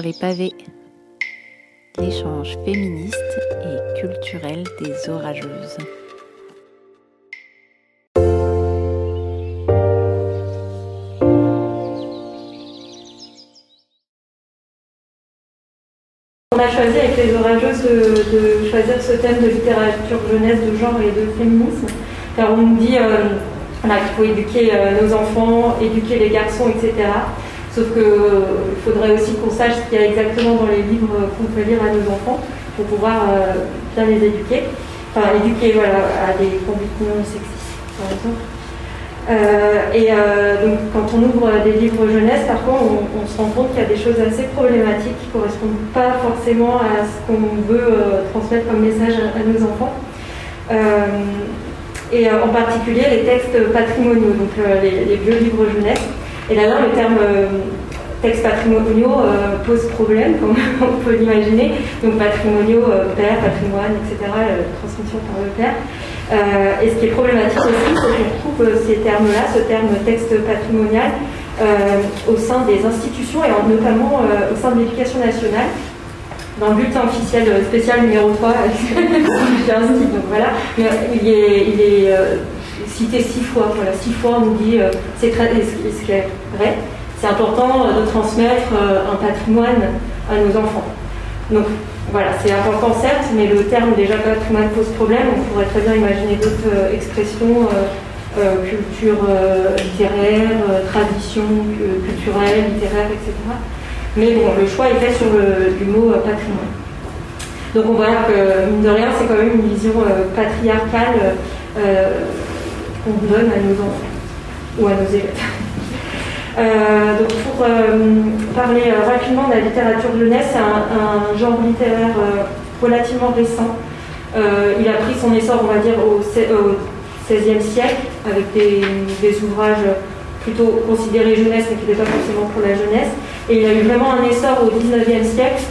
les pavés. L'échange féministe et culturel des orageuses. On a choisi avec les orageuses de, choisir ce thème de littérature jeunesse, de genre et de féminisme, car on nous dit euh, qu'il faut éduquer euh, nos enfants, éduquer les garçons, etc. Sauf qu'il faudrait aussi qu'on sache ce qu'il y a exactement dans les livres qu'on peut lire à nos enfants pour pouvoir euh, bien les éduquer. Enfin, éduquer voilà, à des non sexistes, par exemple. Euh, et euh, donc, quand on ouvre des livres jeunesse, parfois, on, on se rend compte qu'il y a des choses assez problématiques qui ne correspondent pas forcément à ce qu'on veut transmettre comme message à, nos enfants. Et en particulier les textes patrimoniaux, donc les, les vieux livres jeunesse. Et d'ailleurs, le terme euh, textes patrimoniaux euh, pose problème, comme on peut l'imaginer. Donc patrimoniaux, euh, père, patrimoine, etc., transmission par le père. Et ce qui est problématique aussi, c'est qu'on trouve ces termes-là, ce terme texte patrimonial, au sein des institutions et en- notamment au sein de l'éducation nationale. Dans le bulletin officiel spécial numéro 3, j'ai un style, donc voilà, mais il est, cité six fois. Voilà, six fois on nous dit, euh, c'est très, vrai, c'est important euh, de transmettre euh, un patrimoine à nos enfants. Donc voilà, c'est important certes, mais le terme déjà patrimoine pose problème. On pourrait très bien imaginer d'autres expressions, culture littéraire, tradition culturelle, littéraire, etc. Mais bon, le choix est fait sur le, mot patrimoine. Donc on voit que, mine de rien, c'est quand même une vision patriarcale qu'on donne à nos enfants ou à nos élèves. Euh, donc pour euh, parler euh, rapidement de la littérature jeunesse, c'est un, genre littéraire relativement récent. Il a pris son essor, on va dire, au XVIe siècle, avec des, des ouvrages plutôt considérés jeunesse, mais qui n'étaient pas forcément pour la jeunesse. Et il a eu vraiment un essor au XIXe siècle,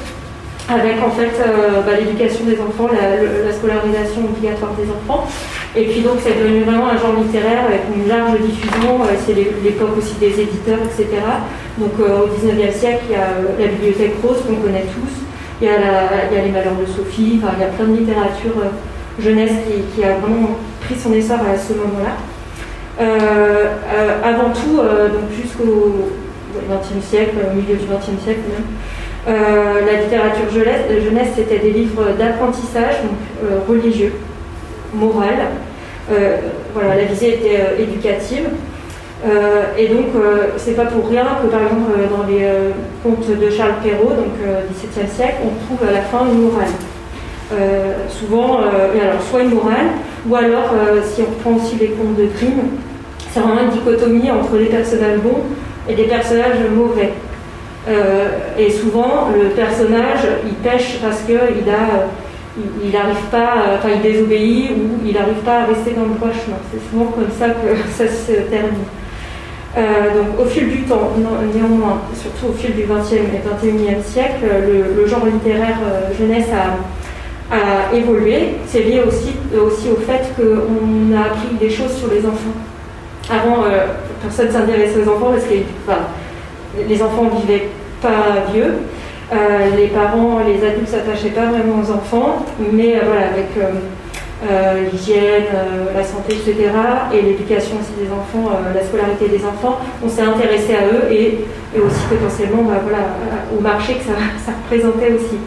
avec en fait euh, bah, l'éducation des enfants, la, scolarisation obligatoire des enfants. Et puis donc c'est devenu vraiment un genre littéraire avec une large diffusion, euh, c'est l'é- l'époque aussi des éditeurs, etc. Donc euh, au 19e siècle, il y a la bibliothèque rose qu'on connaît tous, il y, a les malheurs de Sophie, enfin, il y a plein de littérature jeunesse qui, a vraiment pris son essor à ce moment-là. Avant tout, donc jusqu'au XXe siècle, au milieu du XXe siècle même, euh, la littérature jeunesse, jeunesse, c'était des livres d'apprentissage, donc euh, religieux, moral. Euh, voilà, la visée était euh, éducative. Euh, et donc, euh, c'est pas pour rien que, par exemple, euh, dans les euh, contes de Charles Perrault, donc euh, XVIIe siècle, on trouve à la fin une morale. Euh, souvent, euh, alors, soit une morale, ou alors, euh, si on prend aussi les contes de crime, c'est vraiment une dichotomie entre les personnages bons et des personnages mauvais. Euh, et souvent, le personnage, il pêche parce qu'il a, il n'arrive pas, euh, enfin, il désobéit ou il n'arrive pas à rester dans le droit chemin. C'est souvent comme ça que ça se termine. Euh, donc, au fil du temps, néanmoins, surtout au fil du XXe et XXIe siècle, le, le genre littéraire euh, jeunesse a, évolué. C'est lié aussi, aussi au fait qu'on a appris des choses sur les enfants. Avant, euh, personne ne s'intéressait aux enfants parce que enfin, les enfants vivaient pas vieux. Euh, les parents, les adultes s'attachaient pas vraiment aux enfants, mais euh, voilà, avec euh, l'hygiène, la santé, etc., et l'éducation aussi des enfants, la scolarité des enfants, on s'est intéressé à eux et, aussi potentiellement bah, voilà, au marché que ça, ça représentait aussi.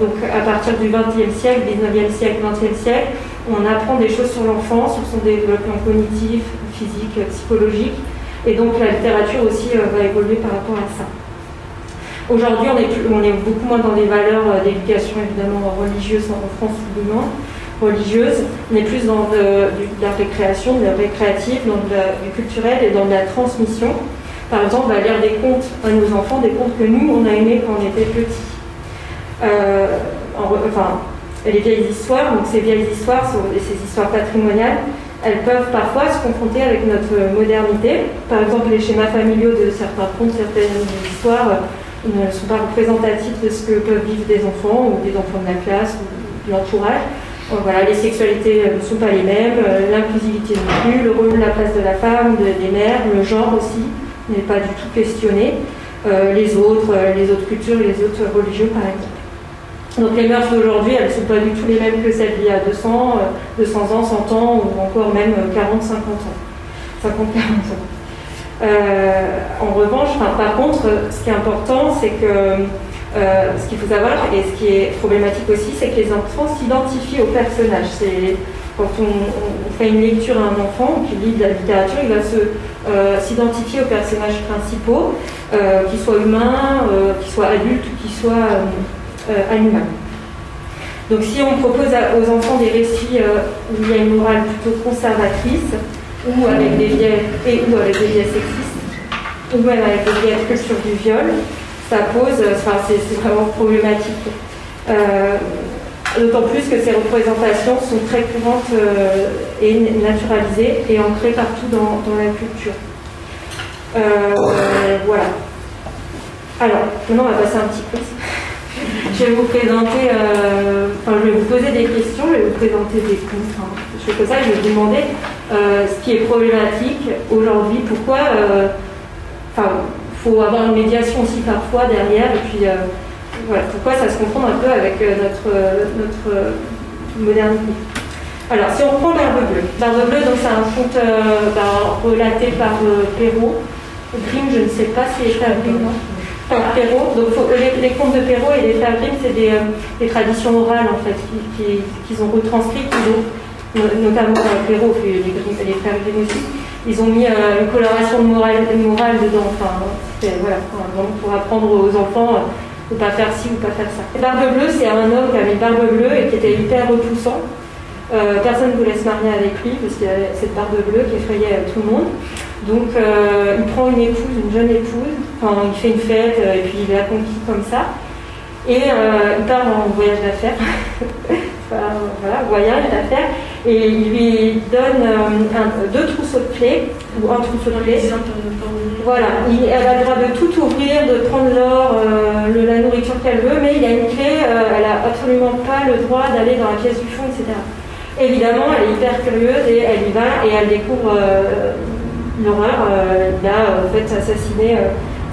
Donc à partir du XXe siècle, XIXe siècle, XXe siècle, on apprend des choses sur l'enfant, sur son développement cognitif, physique, psychologique, et donc la littérature aussi euh, va évoluer par rapport à ça. Aujourd'hui, on, est beaucoup moins dans des valeurs euh, d'éducation évidemment religieuse en France moins, religieuse, on est plus dans de, de la récréation, de la récréative, dans du culturel et dans de la transmission. Par exemple, on va lire des contes à nos enfants, des contes que nous, on a aimés quand on était petits. Euh, enfin, les vieilles histoires, donc ces vieilles histoires sont- ces histoires patrimoniales, elles peuvent parfois se confronter avec notre modernité. Par exemple, les schémas familiaux de certains contes, certaines histoires euh, ne sont pas représentatifs de ce que peuvent vivre des enfants ou des enfants de la classe ou de l'entourage. Donc voilà, les sexualités euh, ne sont pas les mêmes, euh, l'inclusivité non plus, le rôle de la place de la femme, de- des mères, le genre aussi n'est pas du tout questionné. les autres, les autres cultures, les autres religions par exemple. Donc les mœurs d'aujourd'hui, elles ne sont pas du tout les mêmes que celles d'il y a 200, 200 ans, 100 ans ou encore même 40, 50 ans. 50, 40 ans. en revanche, par contre, ce qui est important, c'est que euh, ce qu'il faut savoir et ce qui est problématique aussi, c'est que les enfants s'identifient au personnage. C'est quand on, fait une lecture à un enfant qui lit de la littérature, il va euh, s'identifier aux personnages principaux, euh, qu'ils soient humains, qu'ils soient adultes qu'ils soient animaux. Donc si on propose aux enfants des récits où il y a une morale plutôt conservatrice, ou avec des biais et ou avec des sexistes, ou même avec des biais de culture du viol, ça pose, enfin, c'est vraiment problématique. Euh, d'autant plus que ces représentations sont très courantes euh, et naturalisées et ancrées partout dans, la culture. Euh, voilà. Alors, maintenant on va passer un petit quiz. Je vais vous présenter, enfin je vais vous poser des questions, je vais vous présenter des. Hein. Je fais ça, je vais vous demander ce qui est problématique aujourd'hui, pourquoi, enfin, faut avoir une médiation aussi parfois derrière. Et puis, euh, pourquoi ça se confond un peu avec euh, notre, euh, notre modernité. Alors, si on reprend Barbe Bleue. Barbe Bleue, donc c'est un conte ben, relaté par Perrault. Grimm, je ne sais pas si c'est Grimm, non? Perrault. Donc, les, contes de Perrault et les Grimm, c'est des, des, traditions orales, en fait, qu'ils ont retranscrites, notamment Perrault, les, les frères Grimm aussi. Ils ont mis une coloration morale, dedans. Enfin, voilà, pour apprendre aux enfants de ne pas faire ci ou pas faire ça. Barbe bleue, c'est un homme qui avait une barbe bleue et qui était hyper repoussant. Euh, personne ne voulait se marier avec lui parce qu'il avait cette barbe bleue qui effrayait tout le monde. Donc euh, il prend une épouse, une jeune épouse, enfin, il fait une fête euh, et puis il la conquis comme ça. Et il part en voyage d'affaires. voilà, voyage d'affaires. Et il lui donne deux trousseaux de clés, ou un trousseau de clés. Voilà, elle a le droit de tout ouvrir, de prendre l'or, euh, la nourriture qu'elle veut, mais il a une clé, euh, elle n'a absolument pas le droit d'aller dans la pièce du fond, etc. Évidemment, elle est hyper curieuse et elle y va et elle découvre euh, l'horreur. il a en fait assassiné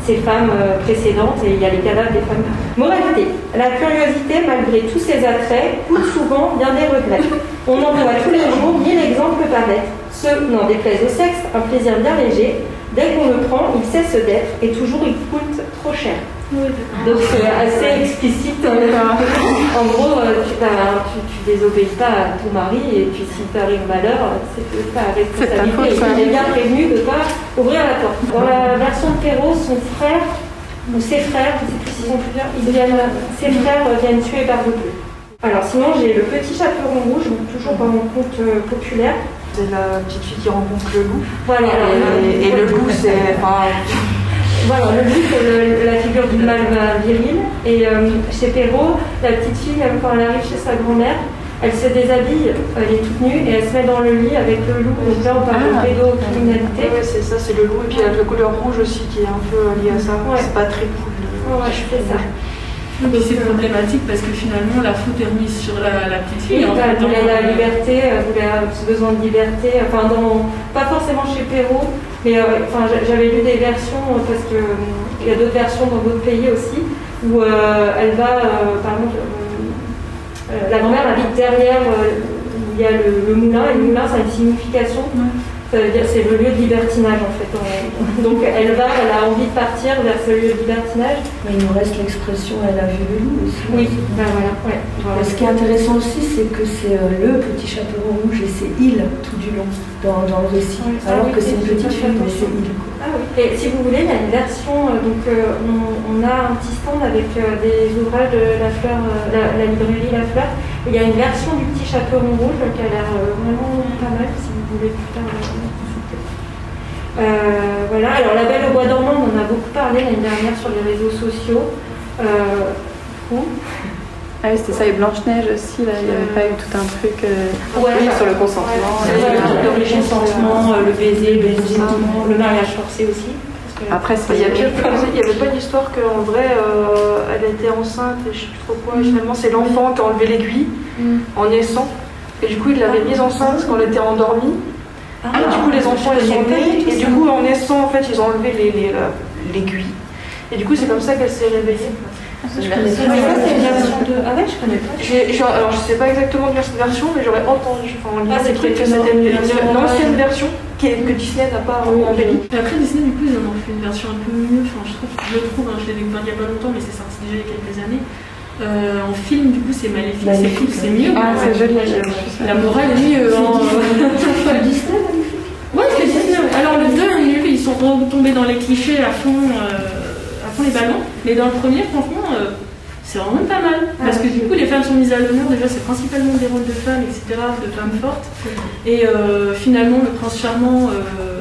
ses femmes précédentes et il y a les cadavres des femmes. Moralité, la curiosité, malgré tous ses attraits, coûte souvent bien des regrets. On en voit tous les jours mille exemples paraître. Ce n'en déplaise au sexe, un plaisir bien léger, Dès qu'on le prend, il cesse d'être et toujours il coûte trop cher. Donc c'est assez explicite. en gros, euh, tu, tu, désobéis pas à ton mari et puis si t'arrive malheur, c'est ta responsabilité. Il est bien prévenu de ne pas ouvrir la porte. Dans la version de Perrault, son frère ou ses frères, je ne sais plus s'ils sont plusieurs, ils viennent, ses frères viennent tuer Barbe Bleue. Alors sinon, j'ai le petit chaperon rouge, toujours dans mon conte euh, populaire. C'est la petite fille qui rencontre le loup. Voilà. Et, le loup, c'est. Voilà, le loup, c'est la figure du mal viril. Et euh, chez Perrault, la petite fille, quand elle arrive chez sa grand-mère, elle se déshabille, elle est toute nue et elle se met dans le lit avec le loup. Donc là, on parle de ah. pédocriminalité. Oui, c'est ça, c'est le loup. Et puis il y a la couleur rouge aussi qui est un peu liée à ça. C'est pas très cool. Ouais, je fais ça. Mais c'est problématique parce que finalement la faute est remise sur la, petite fille. en elle voulait la liberté, elle voulait ce besoin de liberté, enfin dans, pas forcément chez Perrault, mais euh, enfin, j'avais lu des versions, euh, parce qu'il euh, y a d'autres versions dans d'autres pays aussi, où elle va, par exemple, la grand-mère habite derrière, il y a le, moulin, et le moulin ça a une signification. Ça veut dire c'est le lieu de libertinage en fait. Donc elle va, elle a envie de partir vers ce lieu de libertinage. Mais il nous reste l'expression elle a vu le loup aussi. Oui, ben voilà. Ce qui est intéressant aussi, c'est que c'est euh, le petit chaperon rouge et c'est il tout du long dans, le récit. Alors que c'est une petite fille, mais c'est il. Ah oui. Et si vous voulez, il y a une version, euh, donc euh, on, a un petit stand avec des ouvrages de la fleur, la, librairie La Fleur. Il y a une version du petit chaperon rouge qui a l'air vraiment pas mal si vous voulez plus tard. Euh, voilà, alors la Belle au Bois dormant, on en a beaucoup parlé l'année dernière sur les réseaux sociaux. Euh, ah oui, c'était ça, et Blanche-Neige aussi, là, il n'y avait pas eu tout un truc euh, sur le consentement. Ouais, L'origine sentiment, le baiser, le consentement, le mariage forcé aussi. Après, il n'y avait pas une histoire qu'en vrai, elle était enceinte et je sais plus trop quoi. Finalement, c'est l'enfant qui a enlevé l'aiguille mm. en naissant. Et du coup, il l'avait mise enceinte quand elle était endormie. Ah, du coup, les enfants, ils sont nés, et du coup, en naissant, en fait, ils ont enlevé l'aiguille. Et du coup, c'est comme ça qu'elle s'est réveillée. C'est une version de. Ah ouais, je connais pas. J'ai- j'ai- alors, je sais pas exactement dire cette version, mais j'aurais entendu, enfin, en lisant Ah, c'est que peut-être c'était une, une version une ancienne moyenne. version qui est- que Disney n'a pas embellie. Et après Disney du coup ils en ont fait une version un peu mieux, enfin je trouve, je trouve, hein, je l'ai découvert il y a pas longtemps mais c'est sorti déjà il y a quelques années. Euh, en film du coup c'est maléfique, c'est cool, c'est mieux. Ah, c'est joli. La morale est mieux. hein. Disney, Ouais, c'est Disney. Alors le 2 est nul, ils sont retombés dans les clichés à fond, euh, les ballons. Mais dans le premier, franchement, euh, c'est vraiment pas mal. Parce que du coup, les femmes sont mises à l'honneur. Déjà, c'est principalement des rôles de femmes, etc., de femmes fortes. Et euh, finalement, le prince charmant, euh,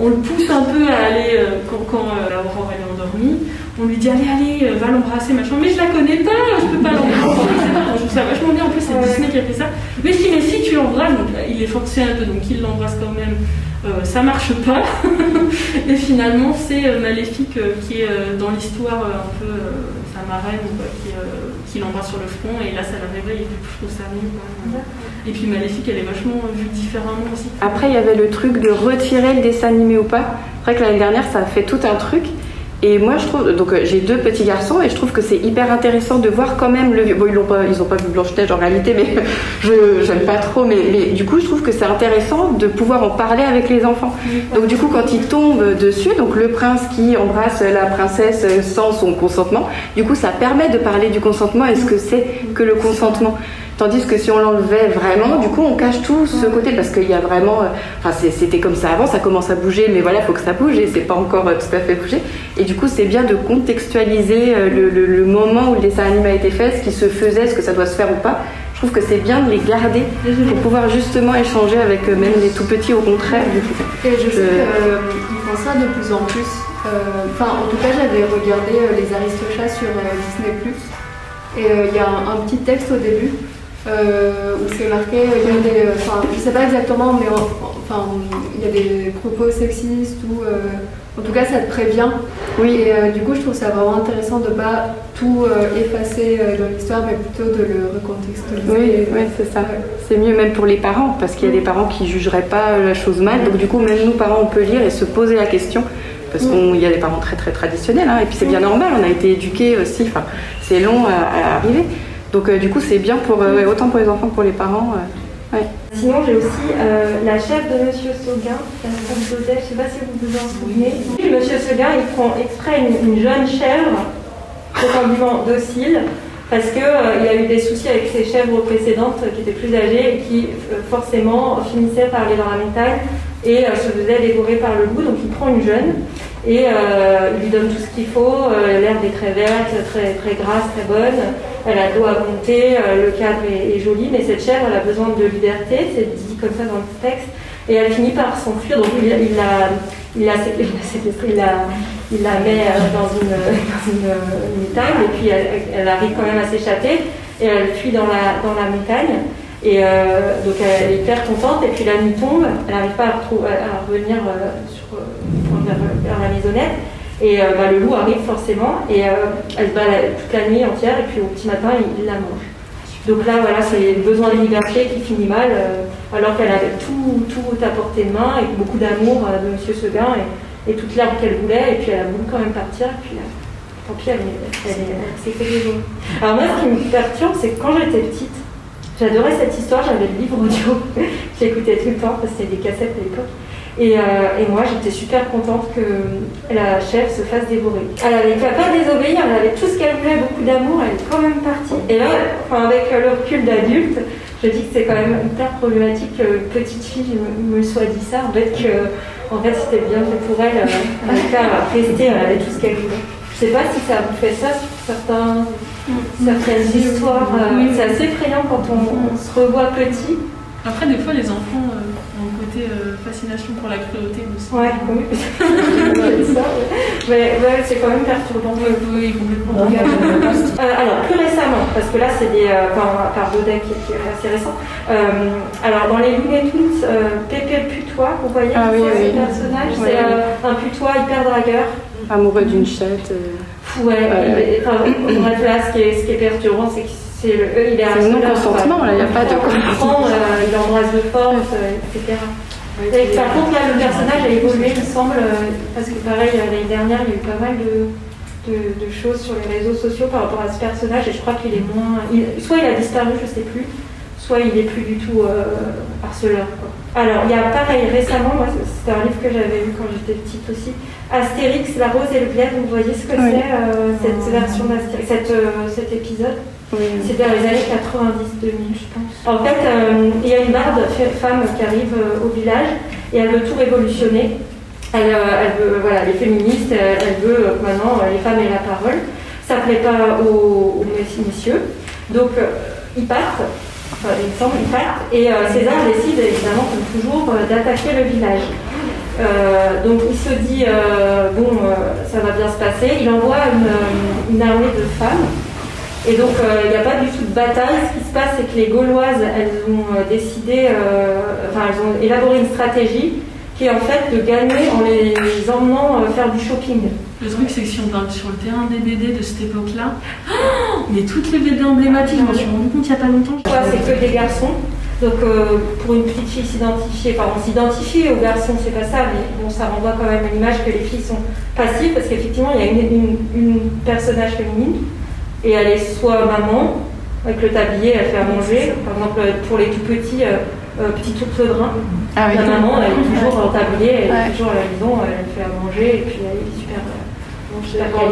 on le pousse un peu à aller, euh, quand, quand euh, la Aurore elle est endormie, on lui dit allez, allez, euh, va l'embrasser, machin. Mais je la connais pas, je peux pas l'embrasser. Je trouve ça vachement bien. En plus, c'est Disney qui a fait ça. Mais je dis, mais si tu l'embrasses, donc il est forcé un peu, donc il l'embrasse quand même. Euh, ça marche pas. et finalement, c'est euh, Maléfique euh, qui est euh, dans l'histoire euh, un peu euh, sa marraine quoi, qui, euh, qui l'embrasse sur le front. Et là, ça la réveille. Et du coup, je trouve ça mieux. quoi. Et puis Maléfique, elle est vachement vue différemment aussi. Après, il y avait le truc de retirer le dessin animé ou pas. C'est vrai que l'année dernière, ça a fait tout un truc. Et moi, je trouve, donc euh, j'ai deux petits garçons et je trouve que c'est hyper intéressant de voir quand même le. Bon, ils n'ont pas, pas vu Blanche Neige en réalité, mais je j'aime pas trop. Mais, mais du coup, je trouve que c'est intéressant de pouvoir en parler avec les enfants. Donc du coup, quand ils tombent dessus, donc le prince qui embrasse la princesse sans son consentement, du coup, ça permet de parler du consentement et ce que c'est que le consentement? Tandis que si on l'enlevait vraiment, du coup, on cache tout ce côté parce qu'il y a vraiment. euh, Enfin, c'était comme ça avant, ça commence à bouger, mais voilà, il faut que ça bouge et c'est pas encore euh, tout à fait bougé. Et du coup, c'est bien de contextualiser euh, le, le- le moment où le dessin animé a été fait, ce qui se faisait, ce que ça doit se faire ou pas. Je trouve que c'est bien de les garder pour pouvoir justement échanger avec même les tout petits au contraire. Du coup. Et je sais Euh, qu'ils font ça de plus en plus. Euh, Enfin, en tout cas, j'avais regardé les Aristochats sur Disney+. Et euh, il y a un, un petit texte au début euh, où c'est marqué, euh, il y a des, euh, enfin, je sais pas exactement, mais en- enfin, il y a des propos sexistes ou, euh, en tout cas, ça te prévient. Oui. Et du coup, je trouve ça vraiment intéressant de pas tout effacer dans l'histoire, mais plutôt de le recontextualiser. Oui, oui, c'est ça. C'est mieux même pour les parents, parce qu'il y a des parents qui jugeraient pas la chose mal. Donc du coup, même nous, parents, on peut lire et se poser la question. Parce qu'il y a des parents très très traditionnels, hein, et puis c'est bien normal, on a été éduqués aussi, enfin, c'est long à, à arriver. Donc euh, du coup, c'est bien pour, euh, ouais, autant pour les enfants que pour les parents. euh, ouais. Sinon, j'ai aussi euh, la chef de Monsieur la d'Odette, je ne sais pas si vous vous en souvenez. Monsieur Sauguin, il prend exprès une, une jeune chèvre, prétendument docile, parce qu'il il a eu des soucis avec ses chèvres précédentes euh, qui étaient plus âgées et qui euh, forcément finissaient par aller dans la montagne et euh, se faisaient dévorer par le loup. Donc il prend une jeune et euh, il lui donne tout ce qu'il faut. Euh, L'herbe est très verte, très, très grasse, très bonne. Elle a de l'eau à monter, euh, le cadre est, joli, mais cette chèvre, elle a besoin de liberté, c'est dit comme ça dans le texte, et elle finit par s'enfuir. Donc il, il la, il il la met dans une, dans une, une montagne, et puis elle, elle arrive quand même à s'échapper, et elle fuit dans la, dans la montagne. Et euh, donc elle est hyper contente, et puis la nuit tombe, elle n'arrive pas à, revenir euh, sur, euh, vers, la maisonnette. Et bah, le loup arrive forcément, et elle se bat toute la nuit entière, et puis au petit matin, il, la mange. Donc là, voilà, c'est le besoin de liberté qui finit mal, alors qu'elle avait tout, tout à portée de main, et beaucoup d'amour de Monsieur Seguin, et, toute l'herbe qu'elle voulait, et puis elle a voulu quand même partir, et puis tant pis, elle, elle, est- elle s'est fait dévorer. Alors moi, ce qui me perturbe, c'est que quand j'étais petite, J'adorais cette histoire, j'avais le livre audio, j'écoutais tout le temps parce qu'il y avait des cassettes à l'époque. Et, euh, et moi j'étais super contente que la chef se fasse dévorer. Elle avait qu'à pas désobéir, elle avait tout ce qu'elle voulait, beaucoup d'amour, elle est quand même partie. Et là, avec le recul d'adulte, je dis que c'est quand même hyper problématique que petite fille me, soit dit ça, en fait que c'était bien fait pour elle, euh, elle avait qu'à rester, elle avait tout ce qu'elle voulait. Je sais pas si ça vous fait ça sur certains, certaines histoires. euh, Oui. C'est assez effrayant quand on, on se revoit petit. Après, des fois, les enfants euh, ont un côté euh, fascination pour la cruauté aussi. Ouais, oui. C'est ça, ouais. Mais ouais, c'est quand même perturbant. Oui, oui, complètement. Euh, alors, plus récemment, parce que là, c'est des. Euh, par, par Baudet qui, qui est assez récent. Euh, alors, dans les Looney Tunes, euh, Pépé putois, vous voyez Ah oui, ça, oui. ce personnage. C'est euh, un putois hyper dragueur. Amoureux d'une chatte. euh, Ouais, Ouais. enfin, bref, là, ce qui est, ce qui est perturbant, c'est que c'est le, eux, il est C'est non-consentement, quoi. là, il y a pas de- comprend, euh, il embrasse de force, euh, etc. Et par contre, là, le personnage a évolué, il me semble, euh, parce que pareil, l'année dernière, il y a eu pas mal de, de, choses sur les réseaux sociaux par rapport à ce personnage et je crois qu'il est moins. soit il a disparu, je sais plus, soit il est plus du tout euh, harceleur. Alors, il y a pareil, récemment, moi, c'était un livre que j'avais lu quand j'étais petite aussi, Astérix, la rose et le glaive, vous voyez ce que c'est, euh, cette version d'Astérix, euh, cet épisode? C'était dans les années 90-2000, je pense. En fait, il y a une barde femme qui arrive au village et elle veut tout révolutionner. Elle, elle veut, voilà, elle est féministe, elle, veut maintenant les femmes aient la parole. Ça ne plaît pas aux, aux messieurs. Donc, ils partent il semble, il part. Et euh, César décide évidemment, comme toujours, euh, d'attaquer le village. Euh, donc il se dit, bon, ça va bien se passer. Il envoie une, armée de femmes. Et donc il n'y a pas du tout de bataille. Ce qui se passe, c'est que les Gauloises, elles ont décidé, enfin elles ont élaboré une stratégie qui est en fait de gagner en les emmenant faire du shopping. Le truc, c'est que si on parle sur le terrain des BD de cette époque-là, mais toutes les BD emblématiques, je m'en suis rendu compte il n'y a pas longtemps. c'est que des garçons. Donc euh, pour une petite fille s'identifier, enfin on s'identifie aux garçons, c'est pas ça, mais bon, ça renvoie quand même à l'image que les filles sont passives, parce qu'effectivement il y a une, personnage féminine, et elle est soit maman, avec le tablier, elle fait à manger, par exemple pour les tout petits, euh, euh, petit ours brun, ah, la maman elle est toujours en tablier, elle est toujours à la maison, elle fait à manger, et puis elle est super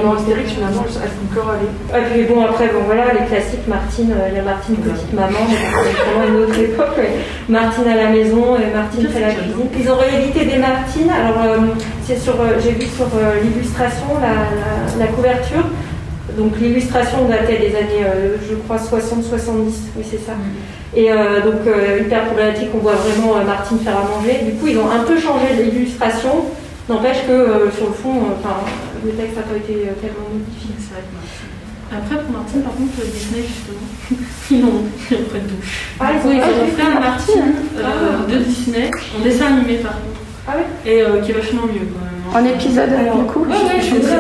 dans Astérix, finalement, elles sont encore allées. Et puis bon, après, bon voilà, les classiques, Martine, il y a Martine petite maman, c'est vraiment une autre époque. Martine à la maison, et Martine fait la cuisine. Ils ont réédité des Martines. Alors, euh, c'est sur, euh, j'ai vu sur euh, l'illustration, la, la, couverture. Donc l'illustration datait des années, je crois, 60-70, oui c'est ça. Mm. Et donc hyper problématique, on voit vraiment Martine faire à manger. Du coup, ils ont un peu changé l'illustration, n'empêche que sur le fond, enfin le texte n'a pas été euh, tellement modifié. C'est vrai Après, pour Martine, par contre, Disney, justement, ils ont pris tout. Ah, ils ont, ils ont fait un Martine euh, ah. de Disney, en dessin animé, par contre. Ah oui Et euh, qui est vachement mieux, quand même. En épisode, alors, du coup ouais, ouais, Je voudrais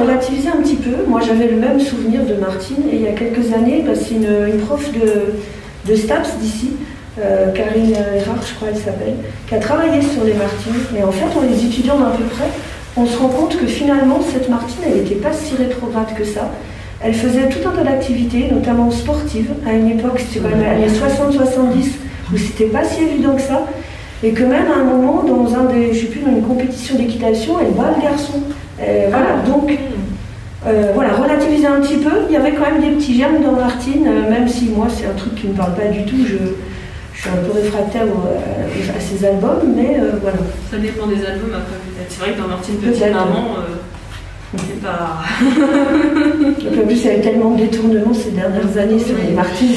relativiser un petit peu. Moi, j'avais le même souvenir de Martine, et il y a quelques années, bah, c'est une, prof de, de STAPS d'ici, euh, Karine Erard, je crois elle s'appelle, qui a travaillé sur les Martines. Et en fait, on les étudiant d'un peu près, on se rend compte que finalement, cette Martine, elle n'était pas si rétrograde que ça. Elle faisait tout un tas d'activités, notamment sportives, à une époque, c'était quand même les 60-70, où c'était pas si évident que ça. Et que même à un moment, dans un des, je sais plus, dans une compétition d'équitation, elle bat le garçon. voilà, donc, euh, voilà, relativiser un petit peu. Il y avait quand même des petits germes dans Martine, euh, même si moi, c'est un truc qui ne me parle pas du tout. Je, je suis un peu réfractaire à, ces albums, mais euh, voilà. Ça dépend des albums après peut-être. C'est vrai que dans Martine Petite Maman, euh, c'est pas. en plus, il y a eu tellement de détournements ces dernières années sur les Martines.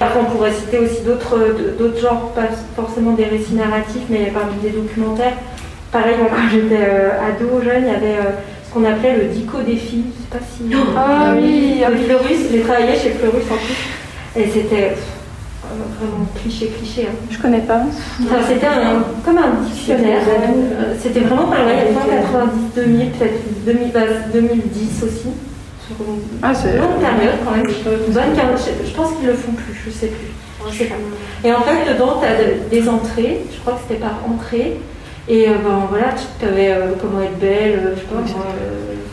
Après, on pourrait citer aussi d'autres genres, pas forcément des récits narratifs, mais parmi des documentaires. Pareil, quand j'étais euh, ado, jeune, il y avait ce qu'on appelait le dico des filles. Je sais pas si. Ah oui, avec Fleurus, j'ai travaillé chez Fleurus en plus. Et c'était vraiment cliché, cliché. Hein. Je connais pas. c'était comme un dictionnaire. Euh, c'était vraiment par là, il y a 90, 2000, peut-être 2010 aussi. Sur une ah, longue période quand même. bonne Je, pense qu'ils le font plus, je sais plus. Je sais pas. Et en fait, dedans, tu as des entrées. Je crois que c'était par entrée. Et euh, ben, voilà, tu avais euh, comment être belle, je sais pas,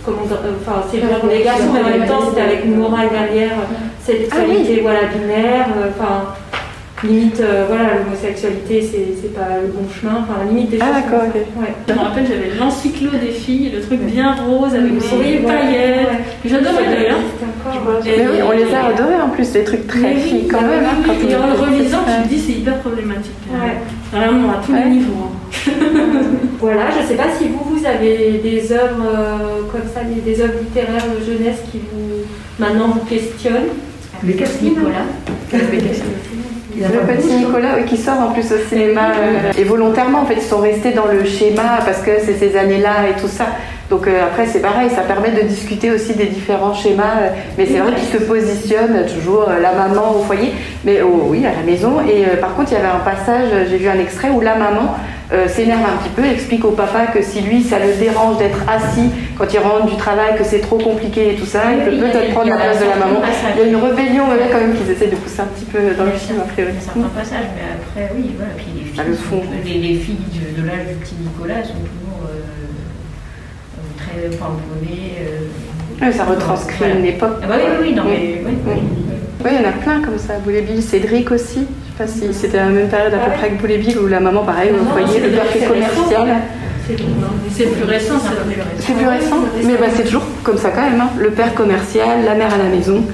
comment, enfin, c'est vraiment les garçons, mais en même temps, c'était avec une morale derrière, sexualité, ah, voilà, binaire, enfin limite, euh, voilà, l'homosexualité, c'est pas le bon chemin. Enfin, limite des ah, d'accord, ok. Ouais. Je me rappelle, j'avais l'encyclo des filles, le truc bien rose avec des oui, paillettes. J'adorais d'ailleurs. Mais oui, on les a adorés en plus, des trucs très filles quand même. Hein, quand et en le relisant, tu te dis c'est hyper problématique. Ouais. Vraiment, à tous les niveaux. Hein. voilà, je sais pas si vous, vous avez des œuvres euh, comme ça, des œuvres littéraires de jeunesse qui vous, maintenant, vous questionnent. Les Nicolas? Le petit Nicolas qui sort en plus au cinéma euh, et volontairement en fait ils sont restés dans le schéma parce que c'est ces années-là et tout ça. Donc euh, après c'est pareil, ça permet de discuter aussi des différents schémas, euh, mais c'est vrai qu'ils se positionnent toujours la maman au foyer, mais oh, oui à la maison. Et par contre il y avait un passage, j'ai vu un extrait où la maman euh, s'énerve un petit peu, explique au papa que si lui, ça le dérange d'être assis quand il rentre du travail, que c'est trop compliqué et tout ça, il peut peut-être prendre la place de la maman. Il y a une rébellion là, quand même qu'ils essaient de pousser un petit peu dans le film a priori. Certains passages, mais après, oui, voilà. Puis les filles, les, filles de, l'âge du petit Nicolas sont. Euh, levé. Ouais, ça retranscrit une époque. Ah bah oui, oui, oui, non, mais oui, oui. Oui, il y en a plein comme ça. Boulet Bill, Cédric aussi. Je sais pas si c'était la même période à peu près que Boulet Bill où la maman, pareil, vous voyez, le père qui est commercial. C'est plus récent, c'est plus récent. C'est plus récent, mais bah, c'est toujours comme ça quand même. hein. Le père commercial, la mère à la maison.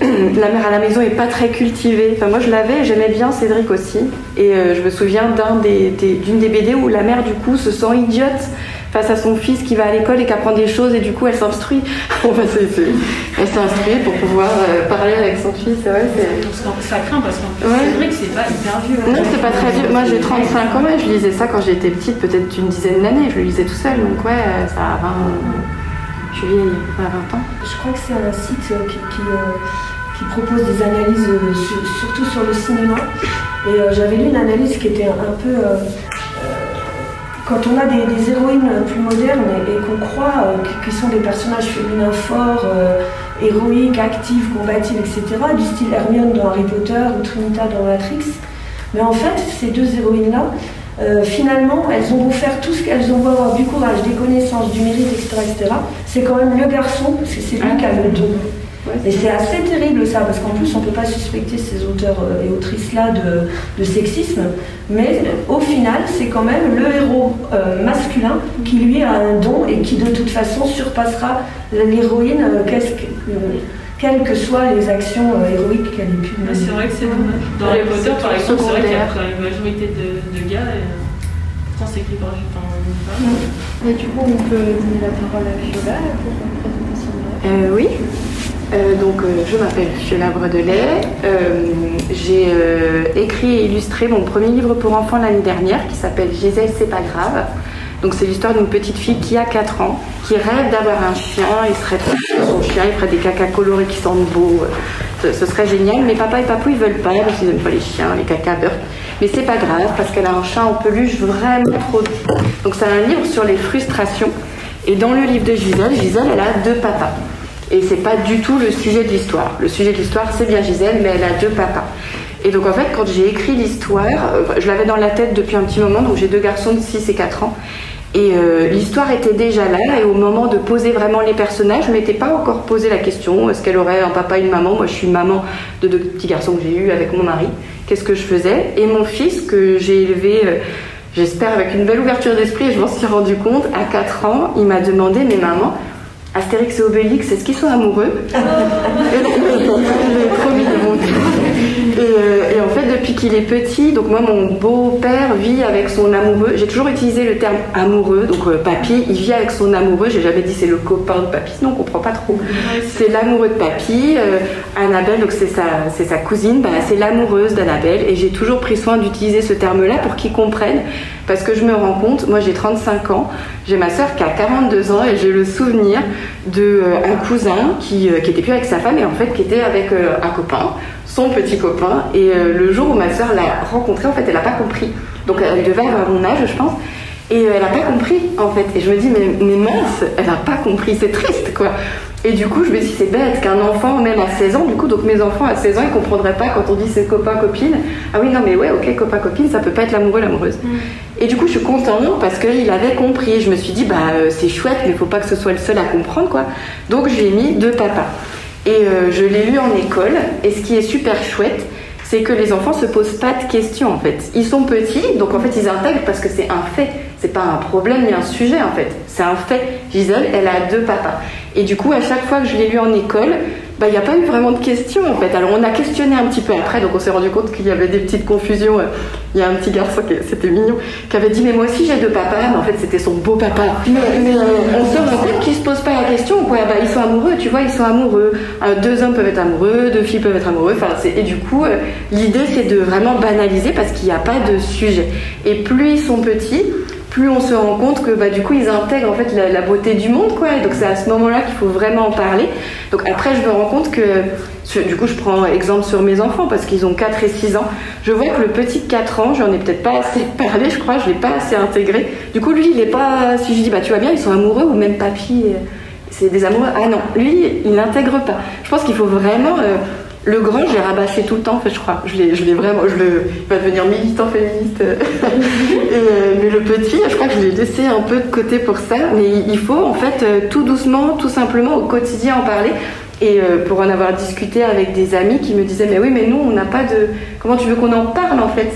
La mère à la maison est pas très cultivée. Enfin, moi je l'avais, j'aimais bien Cédric aussi. Et euh, je me souviens d'un des, des- d'une des BD où la mère du coup se sent idiote face à son fils qui va à l'école et qui apprend des choses et du coup elle s'instruit. Enfin, c'est- c'est- elle s'instruit pour pouvoir euh, parler avec son fils. Ouais, Ça craint parce qu'en Ouais. c'est vrai que c'est pas hyper vieux. hein. non, c'est pas très vieux. Moi, j'ai 35 ans et je lisais ça quand j'étais petite, peut-être une dizaine d'années. Je le lisais tout seul, donc ouais, ça a 20... Je suis vieille, à 20 ans. Je crois que c'est un site euh, qui, qui, euh, qui propose des analyses, euh, sur- surtout sur le cinéma. Et euh, j'avais lu une analyse qui était un, un peu. euh, euh, quand on a des, des héroïnes plus modernes et, et qu'on croit euh, sont des personnages féminins forts, euh, héroïques, actifs, combatifs, etc., du style Hermione dans Harry Potter ou Trinita dans Matrix, mais en fait, ces deux héroïnes-là, euh, finalement, elles ont beau faire tout ce qu'elles ont beau avoir du courage, des connaissances, du mérite, etc., etc., c'est quand même le garçon, parce que c'est lui qui a le don. Et c'est assez terrible ça, parce qu'en plus on ne peut pas suspecter ces auteurs euh, et autrices-là de, de sexisme, mais au final c'est quand même le héros euh, masculin qui lui a un don et qui de toute façon surpassera l'héroïne, euh, que- euh, quelles que soient les actions euh, héroïques qu'elle ait pu Mais mener. c'est vrai que c'est dommage. Dans Harry Potter, c'est par exemple, c'est vrai qu'il y a une majorité de, de gars. Et, pourtant, c'est écrit par une femme. Et du coup, on peut donner la parole à Viola pour présenter son œuvre. Euh, oui. Euh, donc, euh, je m'appelle Viola Bredelet. Euh, J'ai écrit et illustré mon premier livre pour enfants l'année dernière qui s'appelle Gisèle, c'est pas grave. Donc, c'est l'histoire d'une petite fille qui a 4 ans, qui rêve d'avoir un chien. Il serait son chien, il ferait des cacas colorés qui sentent beau. Ce, ce serait génial. Mais papa et papou, ils veulent pas parce qu'ils n'aiment pas les chiens, les cacas beurre. Mais c'est pas grave parce qu'elle a un chat en peluche vraiment trop doux. Donc, c'est un livre sur les frustrations. Et dans le livre de Gisèle, Gisèle, elle a deux papas. Et c'est pas du tout le sujet de l'histoire. Le sujet de l'histoire, c'est bien Gisèle, mais elle a deux papas. Et donc en fait, quand j'ai écrit l'histoire, euh, je l'avais dans la tête depuis un petit moment, donc j'ai deux garçons de 6 et 4 ans. Et euh, l'histoire était déjà là, et au moment de poser vraiment les personnages, je m'étais pas encore posé la question, est-ce qu'elle aurait un papa et une maman? Moi je suis maman de deux petits garçons que j'ai eus avec mon mari. Qu'est-ce que je faisais? Et mon fils, que j'ai élevé, euh, j'espère avec une belle ouverture d'esprit, et je m'en suis rendu compte, à 4 ans, il m'a demandé, mais maman, Astérix et Obélix, est-ce qu'ils sont amoureux de mon et, euh, et en fait, depuis qu'il est petit, donc moi, mon beau-père vit avec son amoureux. J'ai toujours utilisé le terme amoureux, donc euh, papy, il vit avec son amoureux. J'ai jamais dit c'est le copain de papy, sinon on comprend pas trop. C'est l'amoureux de papy. euh, Annabelle, donc c'est sa, c'est sa cousine, bah, c'est l'amoureuse d'Annabelle. Et j'ai toujours pris soin d'utiliser ce terme-là pour qu'ils comprennent. Parce que je me rends compte, moi j'ai 35 ans, j'ai ma soeur qui a 42 ans et j'ai le souvenir de euh, cousin qui, euh, qui était plus avec sa femme et en fait qui était avec euh, un copain, son petit copain. Et euh, le jour où ma soeur l'a rencontré, en fait, elle n'a pas compris. Donc elle devait avoir mon âge, je pense. Et euh, elle n'a pas compris, en fait. Et je me dis, mais, mais mince, elle n'a pas compris, c'est triste, quoi. Et du coup, je me dis, c'est bête qu'un enfant, même à 16 ans, du coup, donc mes enfants à 16 ans, ils comprendraient pas quand on dit c'est copain, copine. Ah oui, non, mais ouais, ok, copain, copine, ça peut pas être l'amoureux, l'amoureuse. Et du coup, je suis contente parce qu'il avait compris. Je me suis dit, bah, euh, c'est chouette, mais il faut pas que ce soit le seul à comprendre, quoi. Donc, je lui ai mis deux papas. Et euh, je l'ai lu en école. Et ce qui est super chouette, c'est que les enfants se posent pas de questions, en fait. Ils sont petits, donc en fait, ils intègrent parce que c'est un fait. C'est pas un problème ni un sujet, en fait. C'est un fait. Gisèle, elle a deux papas. Et du coup, à chaque fois que je l'ai lu en école, bah, il n'y a pas eu vraiment de questions en fait. Alors on a questionné un petit peu après, donc on s'est rendu compte qu'il y avait des petites confusions. Il y a un petit garçon, qui, c'était mignon, qui avait dit mais moi aussi j'ai deux papas, mais en fait c'était son beau papa. Mais, mais, euh, on se rend compte qu'ils se posent pas la question, quoi. Bah, ils sont amoureux, tu vois, ils sont amoureux. Euh, deux hommes peuvent être amoureux, deux filles peuvent être amoureux. Enfin, et du coup, euh, l'idée c'est de vraiment banaliser parce qu'il n'y a pas de sujet. Et plus ils sont petits, plus on se rend compte que bah, du coup ils intègrent en fait la, beauté du monde quoi. Donc c'est à ce moment-là qu'il faut vraiment en parler. Donc après je me rends compte que du coup je prends exemple sur mes enfants parce qu'ils ont 4 et 6 ans. Je vois que le petit de 4 ans, j'en ai peut-être pas assez parlé, je crois, je l'ai pas assez intégré. Du coup lui il est pas si je dis bah tu vois bien ils sont amoureux ou même papy euh, c'est des amoureux. Ah non, lui il n'intègre pas. Je pense qu'il faut vraiment euh, Le grand, je l'ai rabâché tout le temps, je crois. Je l'ai, vraiment, je il va devenir militant féministe. Euh, mais le petit, je crois que je l'ai laissé un peu de côté pour ça. Mais il faut, en fait, euh, tout doucement, tout simplement, au quotidien en parler. Et euh, pour en avoir discuté avec des amis qui me disaient, mais oui, mais nous, on n'a pas de. Comment tu veux qu'on en parle, en fait?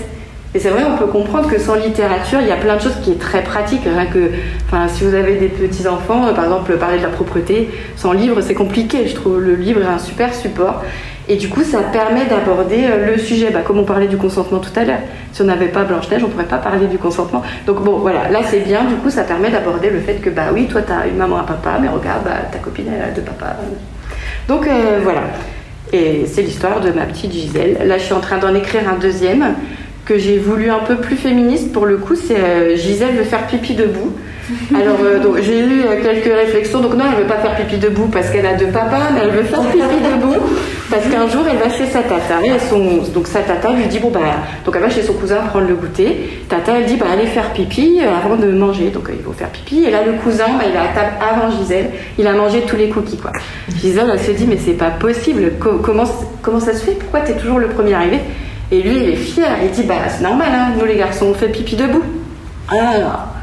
Et c'est vrai, on peut comprendre que sans littérature, il y a plein de choses qui est très pratique. Rien que, enfin, si vous avez des petits enfants, par exemple, parler de la propreté, sans livre, c'est compliqué. Je trouve le livre un super support. Et du coup, ça permet d'aborder euh, le sujet, bah, comme on parlait du consentement tout à l'heure. Si on n'avait pas Blanche-Neige, on ne pourrait pas parler du consentement. Donc bon, voilà, là c'est bien, du coup, ça permet d'aborder le fait que, bah oui, toi, tu as une maman, un papa, mais regarde, bah, ta copine, elle a deux papas. Donc euh, voilà. Et c'est l'histoire de ma petite Gisèle. Là, je suis en train d'en écrire un deuxième que j'ai voulu un peu plus féministe. Pour le coup, c'est euh, Gisèle veut faire pipi debout. Alors, j'ai euh, quelques réflexions. Donc, non, elle veut pas faire pipi debout parce qu'elle a deux papas, mais elle veut faire pipi debout parce qu'un jour, elle va chez sa tata. Et son, donc, sa tata lui dit Bon, bah, donc elle va chez son cousin prendre le goûter. Tata, elle dit Bah, allez faire pipi avant de manger. Donc, il faut faire pipi. Et là, le cousin, bah, il est à table avant Gisèle. Il a mangé tous les cookies, quoi. Gisèle, elle se dit Mais c'est pas possible. comment, comment ça se fait? Pourquoi t'es toujours le premier arrivé? Et lui, il est fier. Il dit Bah, c'est normal, hein, nous les garçons, on fait pipi debout. Faites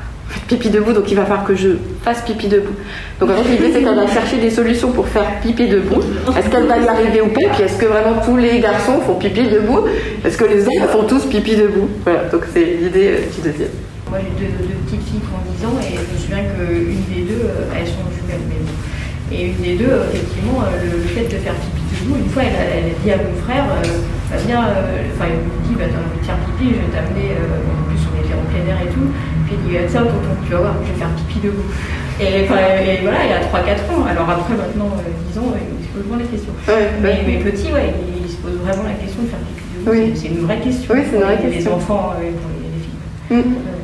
pipi debout, donc il va falloir que je fasse pipi debout. Donc en fait, l'idée, c'est qu'elle va chercher des solutions pour faire pipi debout. Est-ce qu'elle va y arriver ou pas? Puis est-ce que vraiment tous les garçons font pipi debout? Est-ce que les hommes font tous pipi debout? Voilà, donc c'est l'idée qui devient. Moi, j'ai deux, petites filles qui ont 10 ans et je me souviens qu'une des deux, euh, elles sont jumelles. Mais Et une des deux, euh, effectivement, euh, le, fait de faire pipi debout, une fois, elle elle dit à mon frère bah euh, enfin, il me dit, bah, faire pipi, je vais t'amener, euh, en plus on était en plein air et tout, puis il dit, ça, tonton, tu vas voir, je vais faire pipi debout. Et, et voilà, il y a 3-4 ans, alors après, maintenant, euh, 10 ans, il se pose vraiment la question. Ouais, mais, mais petit, ouais, il, se pose vraiment la question de faire pipi debout, Oui. c'est une vraie question. Oui, c'est une vraie pour question. Les enfants euh, et pour les, les filles. Mm.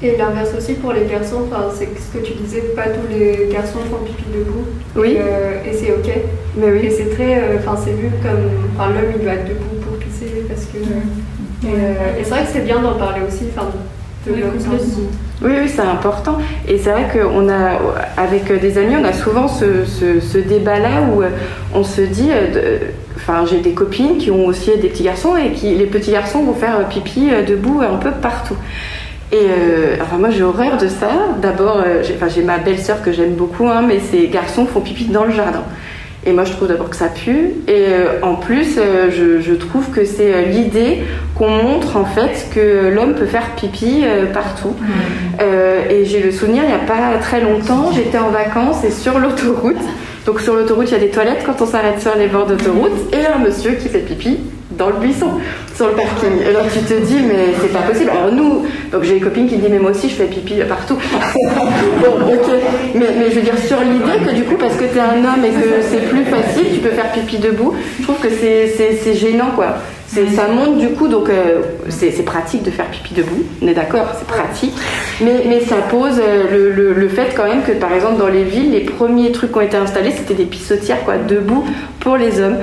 Et l'inverse aussi pour les garçons, enfin, c'est ce que tu disais, pas tous les garçons font pipi debout. Oui. Et, euh, et c'est ok. Mais Et oui. c'est très, euh, enfin, c'est vu comme, enfin, l'homme il doit être debout pour pisser parce que. Et, euh, et c'est vrai que c'est bien d'en parler aussi, enfin, de Oui. Oui, oui, c'est important. Et c'est vrai qu'on a, avec des amis, on a souvent ce, ce- ce débat-là où euh, on se dit, euh, de- enfin, j'ai des copines qui ont aussi des petits garçons et qui, les petits garçons vont faire euh, pipi debout un peu partout. Et euh, enfin, moi, j'ai horreur de ça. D'abord, j'ai enfin, j'ai ma belle-sœur que j'aime beaucoup, hein, mais ces garçons font pipi dans le jardin. Et moi, je trouve d'abord que ça pue. Et euh, en plus, euh, je, je trouve que c'est euh, l'idée qu'on montre en fait que l'homme peut faire pipi partout. Euh, et j'ai le souvenir, il n'y a pas très longtemps, j'étais en vacances et sur l'autoroute. Donc sur l'autoroute, il y a des toilettes quand on s'arrête sur les bords d'autoroute. Et un monsieur qui fait pipi dans le buisson, sur le parking. Et tu te dis, mais c'est pas possible. Alors nous, donc j'ai une copine qui dit, mais moi aussi, je fais pipi partout. Mais, je veux dire, sur l'idée que du coup, parce que t'es un homme et que c'est plus facile, tu peux faire pipi debout, je trouve que c'est- gênant, quoi. Ça monte du coup, donc euh, c'est pratique de faire pipi debout, on est d'accord, c'est pratique. Mais, ça pose euh, le, le- le fait quand même que par exemple dans les villes, les premiers trucs qui ont été installés, c'était des pissotières quoi, debout pour les hommes.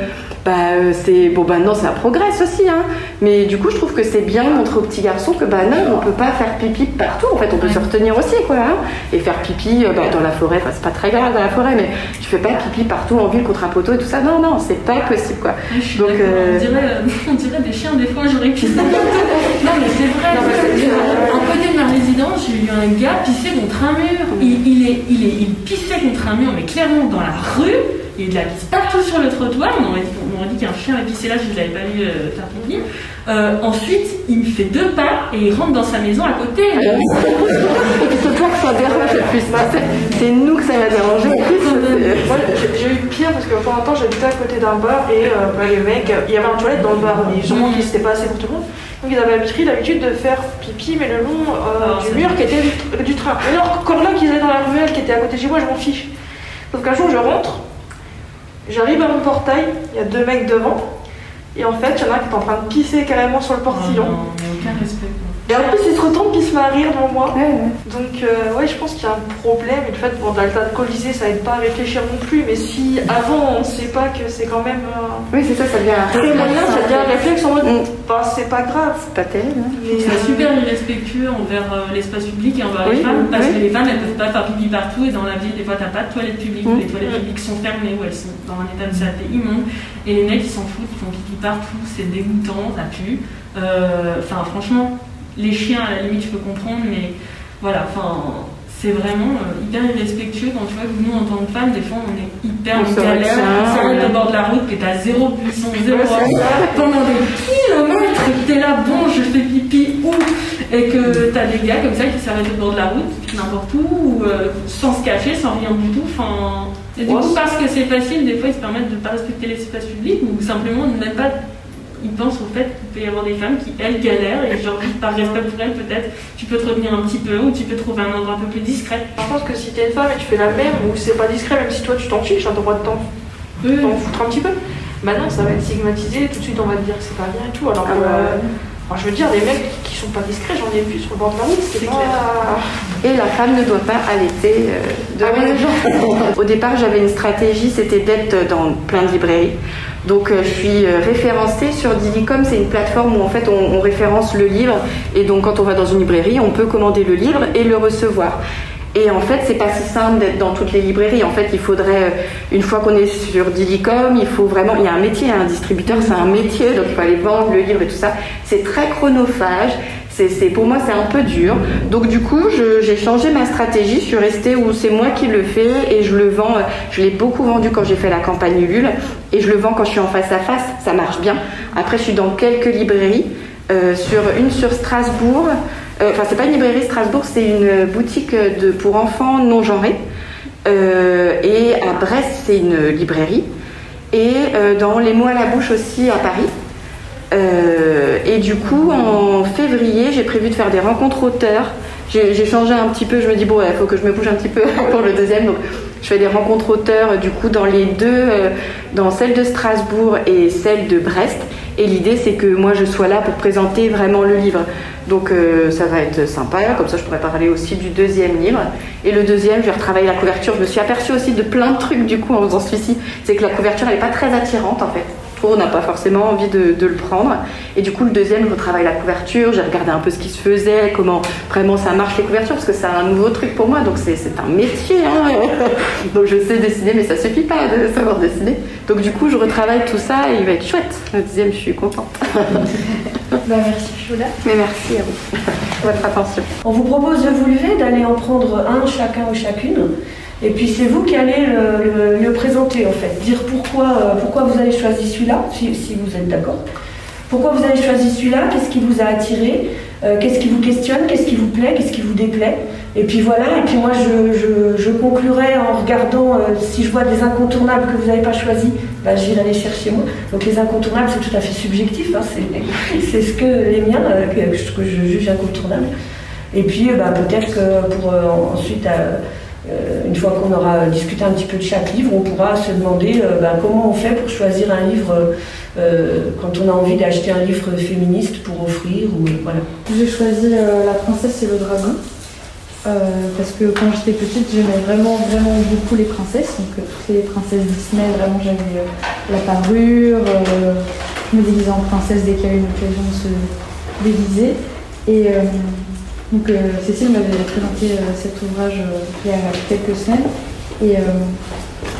Bah, euh, c'est bon bah non ça progresse aussi hein mais du coup je trouve que c'est bien de montrer aux petits garçons que bah non on peut pas faire pipi partout en fait on peut se retenir aussi quoi hein. et faire pipi euh, bah, dans la forêt enfin c'est pas très grave dans la forêt mais tu fais pas pipi partout en ville contre un poteau et tout ça non non c'est pas possible quoi Je suis Donc, euh, on, dirait, on dirait des chiens, des fois j'aurais pu. non, mais c'est vrai. À côté de ma résidence, j'ai eu un gars pisser contre un mur. Il, il, est, il, est, il pissait contre un mur, mais clairement dans la rue. Il y a eu de la pisse partout sur le trottoir. On aurait dit, on dit qu'un chien avait pissé là, je ne l'avais pas vu euh, faire pipi. Euh, ensuite, il me fait deux pas et il rentre dans sa maison à côté. Et puis c'est toi que ça dérange le plus. C'est- C'est nous que ça va déranger. Moi, j'ai eu pire parce que pendant un temps, j'habitais à côté d'un bar et euh, bah, les mecs, il y avait un toilette dans le bar, mais sûrement qu'ils c'était pas assez pour tout le monde. Donc ils avaient pris l'habitude de faire pipi, mais le long euh, Ah, du mur qui était du, du train. Mais alors, encore là qu'ils étaient dans la ruelle qui était à côté de chez moi, je m'en fiche. Sauf qu'un jour, je rentre, j'arrive à mon portail, il y a deux mecs devant, et en fait, il y en a un qui est en train de pisser carrément sur le portillon. respect. Et en plus, il se retourne puis il se met à rire devant moi. Ouais, ouais. Donc, euh, ouais, je pense qu'il y a un problème. Et le fait, bon, d'alcooliser, ça aide pas à réfléchir non plus. Mais si avant, on sait pas que c'est quand même. euh, Oui, c'est ça, ça devient un moyen, ça devient un réflexe en mode, Mm. bah, c'est pas grave. C'est pas terrible. hein. Mais, C'est euh, super irrespectueux envers euh, l'espace public et envers Oui, les femmes, parce oui. que les femmes elles peuvent pas faire pipi partout et dans la ville des fois t'as pas de toilettes publiques, Mm. les toilettes publiques sont fermées ou elles sont dans un état de saleté immonde et les mecs ils s'en foutent, ils font pipi partout, c'est dégoûtant, ça pue. Euh, Enfin franchement, les chiens à la limite je peux comprendre, mais voilà, enfin c'est vraiment euh, hyper irrespectueux quand tu vois que nous en tant que femmes des fois on est hyper On en galère, on s'arrête au bord de la route, que t'as zéro puissance, zéro pendant des kilomètres et que t'es là, bon, je fais pipi où Et que t'as des gars comme ça qui s'arrêtent au bord de la route, n'importe où, ou euh, sans se cacher, sans rien du tout. Enfin, et du coup, parce que c'est facile, des fois, ils se permettent de ne pas respecter l'espace public ou simplement de même pas. Ils pensent au fait qu'il peut y avoir des femmes qui, elles, galèrent et genre, par respect pour elles, peut-être, tu peux te retenir un petit peu ou tu peux trouver un endroit un peu plus discret. Je pense que si t'es une femme et tu fais la même, ou c'est pas discret, même si toi tu t'en fiches, t'as le droit de t'en foutre un petit peu. Maintenant, ça va être stigmatisé, tout de suite on va te dire que c'est pas bien et tout. Alors que, Ah ouais. euh, enfin, je veux dire, les mecs qui sont pas discrets, j'en ai vu sur le bord de la route, c'est pas. Et la femme ne doit pas allaiter euh, devant Ah. Au départ, j'avais une stratégie, c'était d'être dans plein de librairies. Donc, euh, je suis euh, référencée sur Didicom. C'est une plateforme où en fait on, référence le livre. Et donc, quand on va dans une librairie, on peut commander le livre et le recevoir. Et en fait, c'est pas si simple d'être dans toutes les librairies. En fait, il faudrait, euh, une fois qu'on est sur Didicom, il faut vraiment, il y a un métier, un distributeur, c'est un métier, donc il faut aller vendre le livre et tout ça. C'est très chronophage. Pour moi, c'est un peu dur. Donc, du coup, j'ai changé ma stratégie. Je suis restée où c'est moi qui le fais et je le vends. euh, Je l'ai beaucoup vendu quand j'ai fait la campagne Ulule et je le vends quand je suis en face à face. Ça marche bien. Après, je suis dans quelques librairies. euh, sur une sur Strasbourg. Euh, Enfin, c'est pas une librairie Strasbourg, c'est une boutique de, pour enfants non genrés. Euh, et à Brest, c'est une librairie. Et euh, dans Les mots à la bouche aussi à Paris. Euh, et du coup, en février, j'ai prévu de faire des rencontres auteurs. J'ai changé un petit peu, je me dis, bon, il faut que je me bouge un petit peu pour le deuxième. Donc, je fais des rencontres auteurs, du coup, dans les deux, euh, dans celle de Strasbourg et celle de Brest. Et l'idée, c'est que moi, je sois là pour présenter vraiment le livre. Donc, euh, ça va être sympa. Comme ça, je pourrais parler aussi du deuxième livre. Et le deuxième, je vais retravailler la couverture. Je me suis aperçue aussi de plein de trucs, du coup, en faisant celui-ci. C'est que la couverture, elle n'est pas très attirante, en fait. On n'a pas forcément envie de, de le prendre. Et du coup, le deuxième, je retravaille la couverture, j'ai regardé un peu ce qui se faisait, comment vraiment ça marche les couvertures, parce que c'est un nouveau truc pour moi, donc c'est c'est un métier. hein. donc je sais dessiner, mais ça suffit pas de savoir dessiner. Donc du coup, je retravaille tout ça et il va être chouette. Le deuxième, je suis contente. Bah, merci Choula. Mais merci à vous pour votre attention. On vous propose de vous lever, d'aller en prendre un chacun ou chacune. Et puis c'est vous qui allez le, présenter en fait. Dire pourquoi, euh, pourquoi vous avez choisi celui-là, si, vous êtes d'accord. Pourquoi vous avez choisi celui-là, qu'est-ce qui vous a attiré, euh, qu'est-ce qui vous questionne, qu'est-ce qui vous plaît, qu'est-ce qui vous déplaît. Et puis voilà, et puis moi je, je, conclurai en regardant euh, si je vois des incontournables que vous n'avez pas choisis, bah, j'irai les chercher moi. Donc les incontournables c'est tout à fait subjectif, hein, c'est, ce que les miens euh, que, que je juge incontournables. Et puis bah, peut-être que pour ensuite, une fois qu'on aura discuté un petit peu de chaque livre, on pourra se demander euh, bah, comment on fait pour choisir un livre euh, quand on a envie d'acheter un livre féministe pour offrir. Ou, voilà. J'ai choisi euh, La princesse et le dragon. euh, parce que quand j'étais petite, j'aimais vraiment, vraiment beaucoup les princesses. Donc, euh, toutes les princesses Disney, vraiment, j'avais euh, la parure. euh, me déguisais en princesse dès qu'il y avait une occasion de se déguiser. Et euh, donc, euh, Cécile m'avait présenté euh, cet ouvrage euh, il y a quelques semaines. Et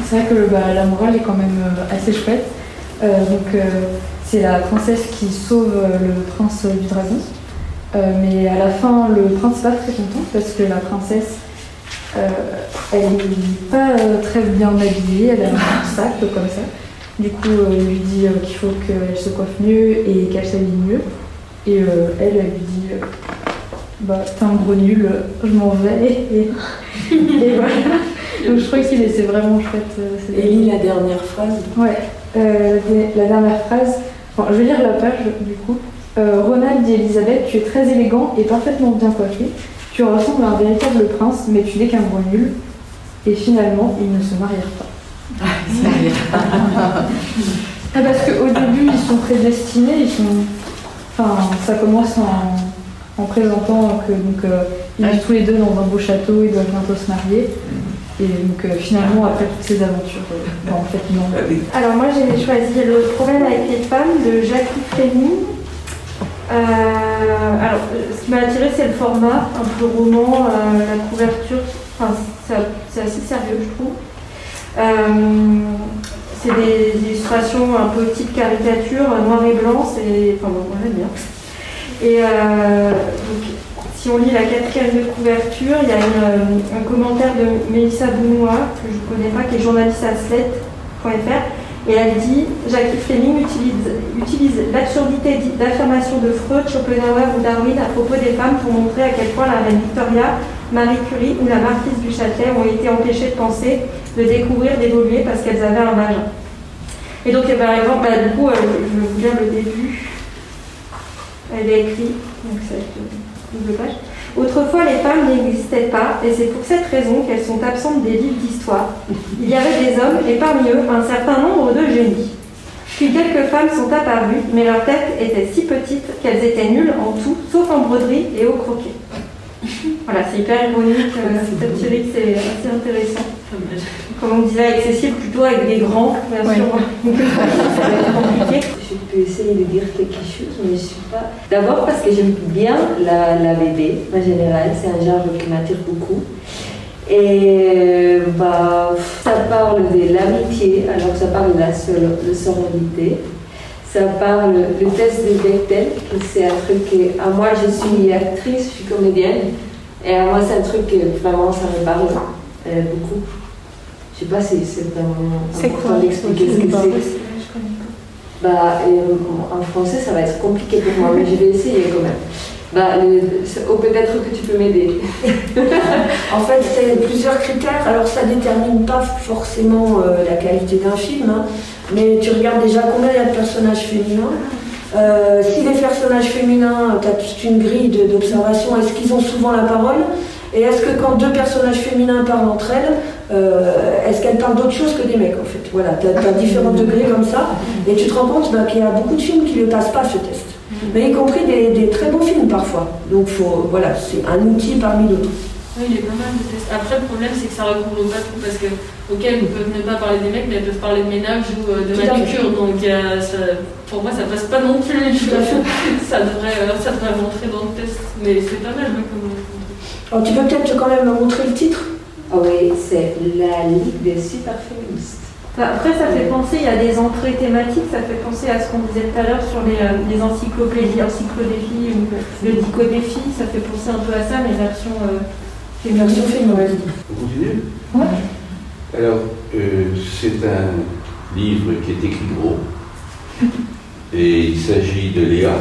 c'est vrai que bah, la morale est quand même assez chouette. Donc, c'est la princesse qui sauve le prince du dragon. Mais à la fin, le prince n'est pas très content parce que la princesse, elle n'est pas très bien habillée, elle a un sac comme ça. Du coup, euh, il lui dit qu'il faut qu'elle se coiffe mieux et qu'elle s'habille mieux. Et elle, elle lui dit Bah, t'es un gros nul, je m'en vais. Et, et voilà. Donc, je crois qu'il est c'est vraiment chouette. euh, Et lis la dernière phrase. Ouais, euh, la dernière phrase. Je vais lire la page du coup. Euh, Ronald dit Elisabeth, tu es très élégant et parfaitement bien coiffé. Tu ressembles à un véritable prince, mais tu n'es qu'un gros nul. Et finalement, ils ne se marièrent pas. Ah, parce qu'au début, ils sont prédestinés, ils sont. Enfin, ça commence en, en présentant que donc euh, ils vivent tous les deux dans un beau château, ils doivent bientôt se marier. Et donc euh, finalement, après toutes ces aventures, euh, bah, en fait non. Alors moi j'ai choisi Le problème avec les femmes de Jackie Fleming. Euh, alors ce qui m'a attiré c'est le format, un peu roman, euh, la couverture, enfin, c'est c'est assez sérieux je trouve. Euh, c'est des illustrations un peu type caricature, noir et blanc, c'est. Enfin bon, moi j'aime bien. Et euh, si on lit la quatrième de couverture, il y a euh, un commentaire de Mélissa Bounois, que je ne connais pas, qui est journaliste à et elle dit Jackie Fleming utilise, l'absurdité d'affirmation de Freud, Schopenhauer ou Darwin à propos des femmes pour montrer à quel point la reine Victoria, Marie Curie ou la marquise du Châtelet ont été empêchées de penser, de découvrir, d'évoluer parce qu'elles avaient un vagin. Et donc, eh, par exemple, bah, du coup, euh, je vous le début. Elle est écrite. Autrefois, les femmes n'existaient pas, et c'est pour cette raison qu'elles sont absentes des livres d'histoire. Il y avait des hommes, et parmi eux, un certain nombre de génies. Puis quelques femmes sont apparues, mais leurs têtes étaient si petites qu'elles étaient nulles en tout, sauf en broderie et au croquet. Voilà, c'est hyper ironique, euh, cette série que c'est assez intéressant. Comme on disait, accessible plutôt avec des grands, bien sûr. ça va être compliqué. Je peux essayer de dire quelque chose, mais je ne suis pas. D'abord parce que j'aime bien la, la BD, en général, c'est un genre qui m'attire beaucoup. Et bah, ça parle de l'amitié, alors ça parle de la sol- de sororité. Ça parle le test de Bechdel, que c'est un truc que, à moi je suis actrice, je suis comédienne, et à moi c'est un truc que vraiment ça me parle euh, beaucoup. Je sais pas si c'est vraiment C'est important quoi d'expliquer ce que c'est. Bah, euh, en français, ça va être compliqué pour moi, mais je vais essayer quand même. Bah, oh, peut-être que tu peux m'aider. En fait, c'est plusieurs critères. Alors, ça détermine pas forcément euh, la qualité d'un film, hein, mais tu regardes déjà combien il y a de personnages féminins. Euh, si les personnages féminins, tu as toute une grille d'observation, est-ce qu'ils ont souvent la parole? Et est-ce que quand deux personnages féminins parlent entre elles, euh, est-ce qu'elles parlent d'autre chose que des mecs en fait? Voilà, tu as, différents degrés comme ça, et tu te rends compte bah, qu'il y a beaucoup de films qui ne le passent pas ce test. Mais y compris des, des très bons films parfois. Donc faut, voilà, c'est un outil parmi d'autres. Oui, il est pas mal de tests. Après, le problème, c'est que ça recouvre pas tout parce que, ok, elles ne peuvent même pas parler des mecs, mais elles peuvent parler de ménage ou euh, de manucure. Donc, euh, ça- pour moi, ça passe pas non plus. Tout à fait. ça, devrait, euh, ça devrait rentrer dans le test. Mais c'est pas mal, comme. Alors tu peux peut-être quand même me montrer le titre? Ah oui, c'est la Ligue des super féministes. Bah, Après, ça fait penser, il y a des entrées thématiques, ça fait penser à ce qu'on disait tout à l'heure sur les, euh, les encyclopédies, encyclopédies ou le dico ça fait penser un peu à ça, mais version euh, Version féminine. On continue Alors, euh, c'est un livre qui est écrit gros. Et il s'agit de Léa.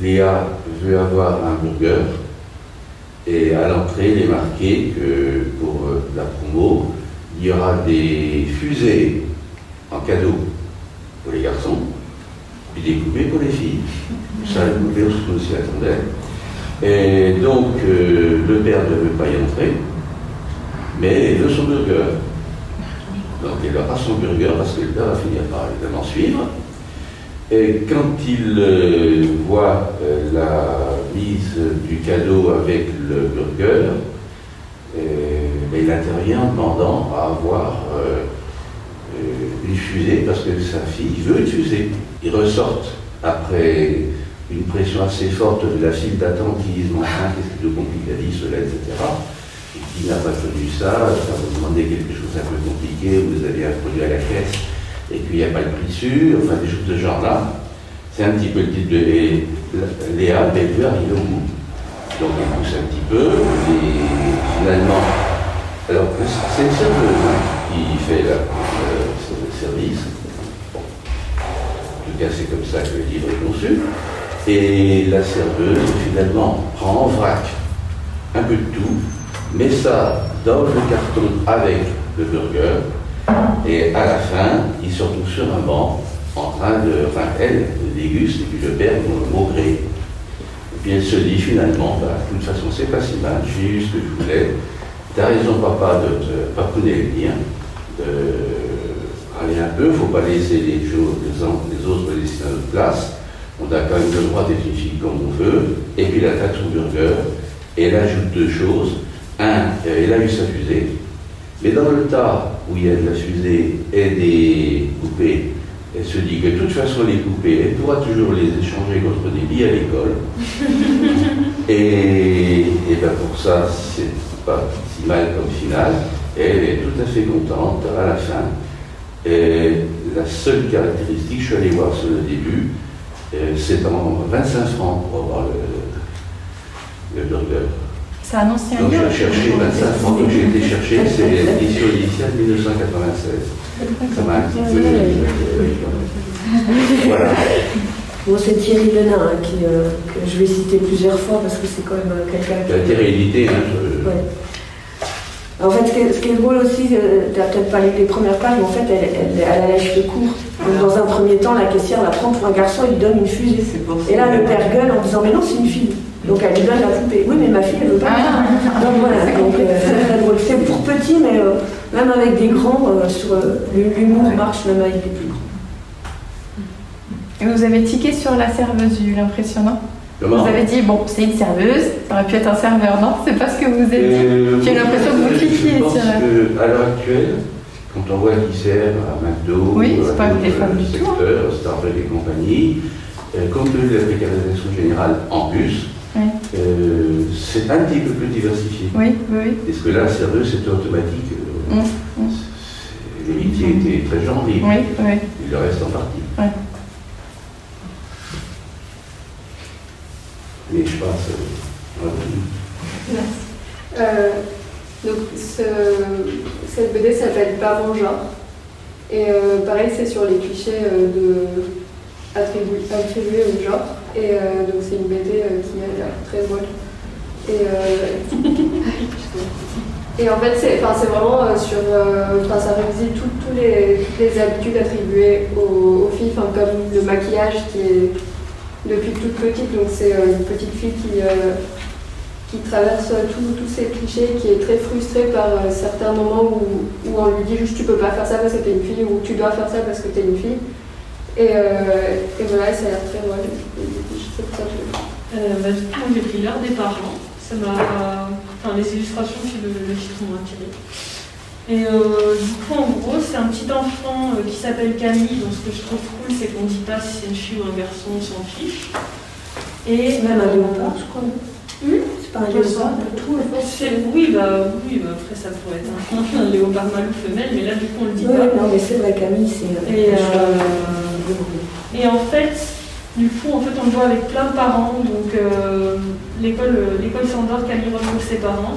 Léa veut avoir un burger. Et à l'entrée, il est marqué que pour euh, la promo, il y aura des fusées en cadeau pour les garçons, puis des poupées pour les filles. Ça, poupée, on s'y attendait. Et donc, euh, le père ne veut pas y entrer, mais il veut son burger. Donc, il aura son burger parce que le père va finir par évidemment suivre. Et quand il euh, voit euh, la mise du cadeau avec le burger, ben, il intervient en demandant à avoir une fusée parce que sa fille veut une fusée. Ils ressortent après une pression assez forte de la file d'attente qui disent qu'est-ce que de compliqué la vie, cela, etc. Et qui n'a pas connu ça, ça vous demandez quelque chose un peu compliqué, vous avez un produit à la caisse et qu'il n'y a pas de prix sûr, enfin des choses de ce genre-là. C'est un petit peu le titre de Lé- Léa, mais elle veut arriver au bout. Donc elle pousse un petit peu, et finalement, alors c'est une serveuse hein, qui fait le, le service. En tout cas, c'est comme ça que le livre est conçu. Et la serveuse, finalement, prend en vrac un peu de tout, met ça dans le carton avec le burger, et à la fin, il se retrouve sur un banc, en train de. Enfin, elle déguste, et puis le père au gré. Et puis elle se dit finalement, bah, de toute façon, c'est pas si mal, j'ai eu ce que je voulais. T'as raison, papa, de te papouner le mien, de aller un peu, faut pas laisser les, en- les autres laisser à notre place. On a quand même le droit d'être une fille comme on veut. Et puis attaque son burger. Et elle ajoute deux choses. Un, elle a eu sa fusée. Mais dans le tas où il y a de la fusée et des poupées, elle se dit que de toute façon, les poupées, elle pourra toujours les échanger contre des billes à l'école. et, et ben pour ça, c'est pas si mal comme finale. Elle est tout à fait contente à la fin. Et la seule caractéristique, je suis allé voir sur le début, euh, c'est en 25 francs pour avoir le, le burger. C'est un ancien Donc j'ai cherché 25 francs, donc j'ai été chercher, c'est l'édition initiale 1996. Ça m'a un petit peu. Voilà. Bon, c'est Thierry Lenain hein, qui, euh, que je vais citer plusieurs fois parce que c'est quand même euh, quelqu'un La qui. térédité, hein, je- Ouais. En fait, ce qui est, ce qui est drôle aussi, euh, t'as peut-être pas lu les premières pages, mais en fait, elle, elle, elle a les cheveux courts. Donc, dans un premier temps, la caissière la prend pour un garçon et lui donne une fusée. Et là, le père gueule en disant Mais non, c'est une fille. Donc, elle lui donne la poupée. Oui, mais ma fille, elle veut pas. Donc, voilà. Euh, c'est très drôle. C'est pour petit, mais euh, même avec des grands, euh, sur, euh, l'humour marche même avec les plus grands. Et vous avez tiqué sur la serveuse, j'ai eu l'impression, non? Comment Vous avez dit, bon, c'est une serveuse, ça aurait pu être un serveur, non C'est pas ce que vous avez dit Euh, J'ai l'impression que vous cliquiez sur. que, à l'heure actuelle, quand on voit qui sert à McDo, Oui, c'est pas des femmes du tout, hein. Starbucks et compagnie, euh, compte tenu de la précarisation générale en plus, Oui. euh, c'est un petit peu plus diversifié. Oui, oui, oui. Parce que là, serveuse, c'est automatique. euh, Mm, mm. Les métiers étaient très genrés. Oui, oui. Il le reste en partie. Ouais. Je pense. euh, ouais. Euh, donc ce- cette BD s'appelle Pas mon genre. Et euh, pareil, c'est sur les clichés attribués au genre. Et donc c'est une BD qui l'air très drôle. Et, et en fait, c'est vraiment sur. Enfin, ça les, toutes les habitudes attribuées aux, aux filles, comme le maquillage qui est depuis toute petite. Donc c'est euh, une petite fille qui. euh, qui traverse tous ces clichés, qui est très frustrée par euh, certains moments où, où on lui dit juste tu peux pas faire ça parce que t'es une fille ou tu dois faire ça parce que t'es une fille. Et, et voilà, ça a l'air très drôle. Euh, bah, j'ai pris l'heure des parents. Ça m'a. Enfin, les illustrations puis le, le m'ont attiré. Et euh, du coup, en gros, c'est un petit enfant euh, qui s'appelle Camille. Donc, ce que je trouve cool, c'est qu'on dit pas si c'est une fille ou un garçon, on s'en fiche. Et Même un léopard, je crois. C'est pas un léopard c'est- Oui, bah, oui bah, après, ça pourrait être un, un léopard mâle ou femelle, mais là, du coup, on le dit Oui, pas. non, mais c'est vrai, Camille, c'est. euh, Et, euh, et en fait, du coup, en fait, on joue avec plein de parents. Donc, l'école, l'école s'endort, Camille retrouve ses parents.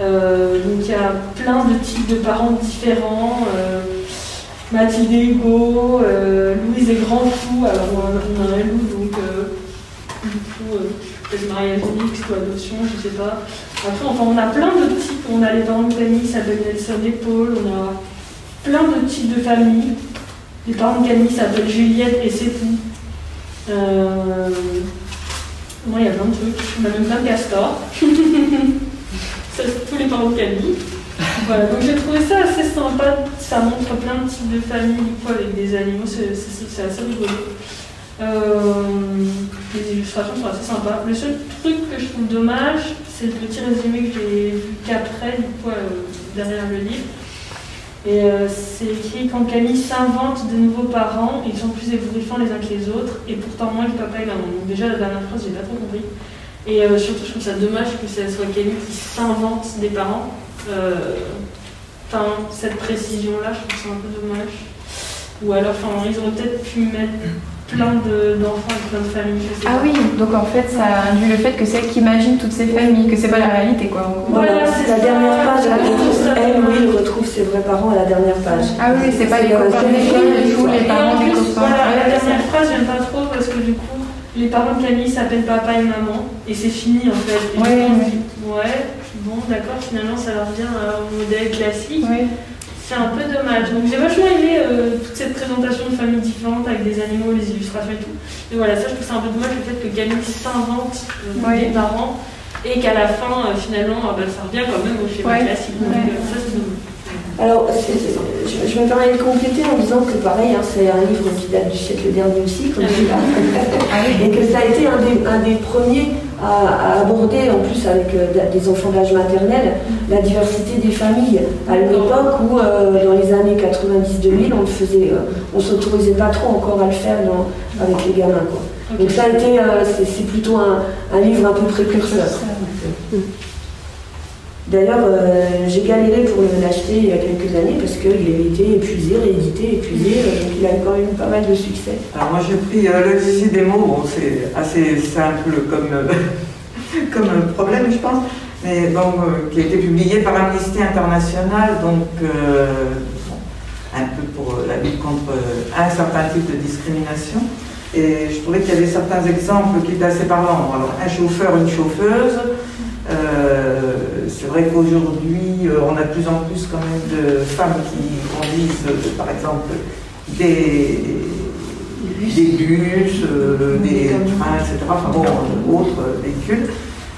Euh, donc, il y a plein de types de parents différents. Euh, Mathilde et Hugo, euh, Louise est grand fou. Alors, on a, un loup, donc, du coup, peut-être mariage mixte ou adoption, je sais pas. Après, enfin, on a plein de types. On a les parents de Camille, qui s'appellent Nelson et Paul. On a plein de types de familles. Les parents de Camille s'appellent Juliette et c'est tout. Moi, il y a plein de trucs. On a même plein de castors. Parents de. Voilà, donc j'ai trouvé ça assez sympa. Ça montre plein de types de familles coup, avec des animaux. C'est assez rigolo. Euh, les illustrations sont assez sympas. Le seul truc que je trouve dommage, c'est le petit résumé que j'ai vu qu'après, euh, derrière le livre. Et euh, c'est écrit quand Camille s'invente de nouveaux parents, ils sont plus ébouriffants les uns que les autres, et pourtant moins le papa et maman. Donc déjà la dernière phrase, j'ai pas trop compris. Et euh, surtout, je trouve ça dommage que ce soit Camille qui s'invente des parents. Euh, Enfin, cette précision-là, je trouve ça un peu dommage. Ou alors, enfin, ils auraient peut-être pu mettre plein de- d'enfants et plein de familles. je sais Ah pas. oui, donc en fait, ça induit le fait que c'est elle qui imagine toutes ces familles, que c'est pas la réalité, quoi. en. Voilà, Voilà, c'est la ça. dernière page. Elle, Je trouve ça elle, retrouve ses vrais parents à la dernière page. Ah oui, c'est pas les C'est copains la de et tout, les Et parents en des plus, copains. voilà, la Ouais, dernière phrase, j'aime pas trop parce que du coup, les parents de Camille s'appellent papa et maman et c'est fini en fait. Et Ouais, on ouais. se dit, ouais, bon, d'accord, finalement ça leur revient au modèle classique. Ouais. C'est un peu dommage. Donc j'ai vachement aimé euh, toute cette présentation de familles différentes avec des animaux, les illustrations et tout. Mais voilà, ça je trouve ça un peu dommage le fait que Camille s'invente euh, Ouais. des parents et qu'à la fin, euh, finalement, ah bah, ça revient quand même au schéma classique. Donc Ouais. euh, ça c'est dommage. Alors, je, je me permets de compléter en disant que pareil, hein, c'est un livre qui date du siècle dernier aussi, comme celui-là, et que ça a été un des, un des premiers à, à aborder, en plus avec euh, des enfants d'âge maternel, la diversité des familles. À une époque où, euh, dans les années 90-2000, on faisait, euh, on s'autorisait pas trop encore à le faire dans- avec les gamins. Quoi. Donc ça a été, c'est c'est plutôt un, un livre un peu précurseur. D'ailleurs, euh, j'ai galéré pour l'acheter il y a quelques années parce qu'il avait été épuisé, réédité, épuisé, euh, donc il a quand même pas mal de succès. Alors moi j'ai pris euh, le Zizi des mots, c'est assez simple comme, comme problème je pense, mais bon, qui a été publié par Amnesty International, donc un peu pour la lutte contre un certain type de discrimination. Et je trouvais qu'il y avait certains exemples qui étaient assez parlants. Alors un chauffeur, une chauffeuse, c'est vrai qu'aujourd'hui, euh, on a de plus en plus quand même de femmes qui conduisent, euh, par exemple, des, des bus, euh, des trains, etc., enfin bon, autres véhicules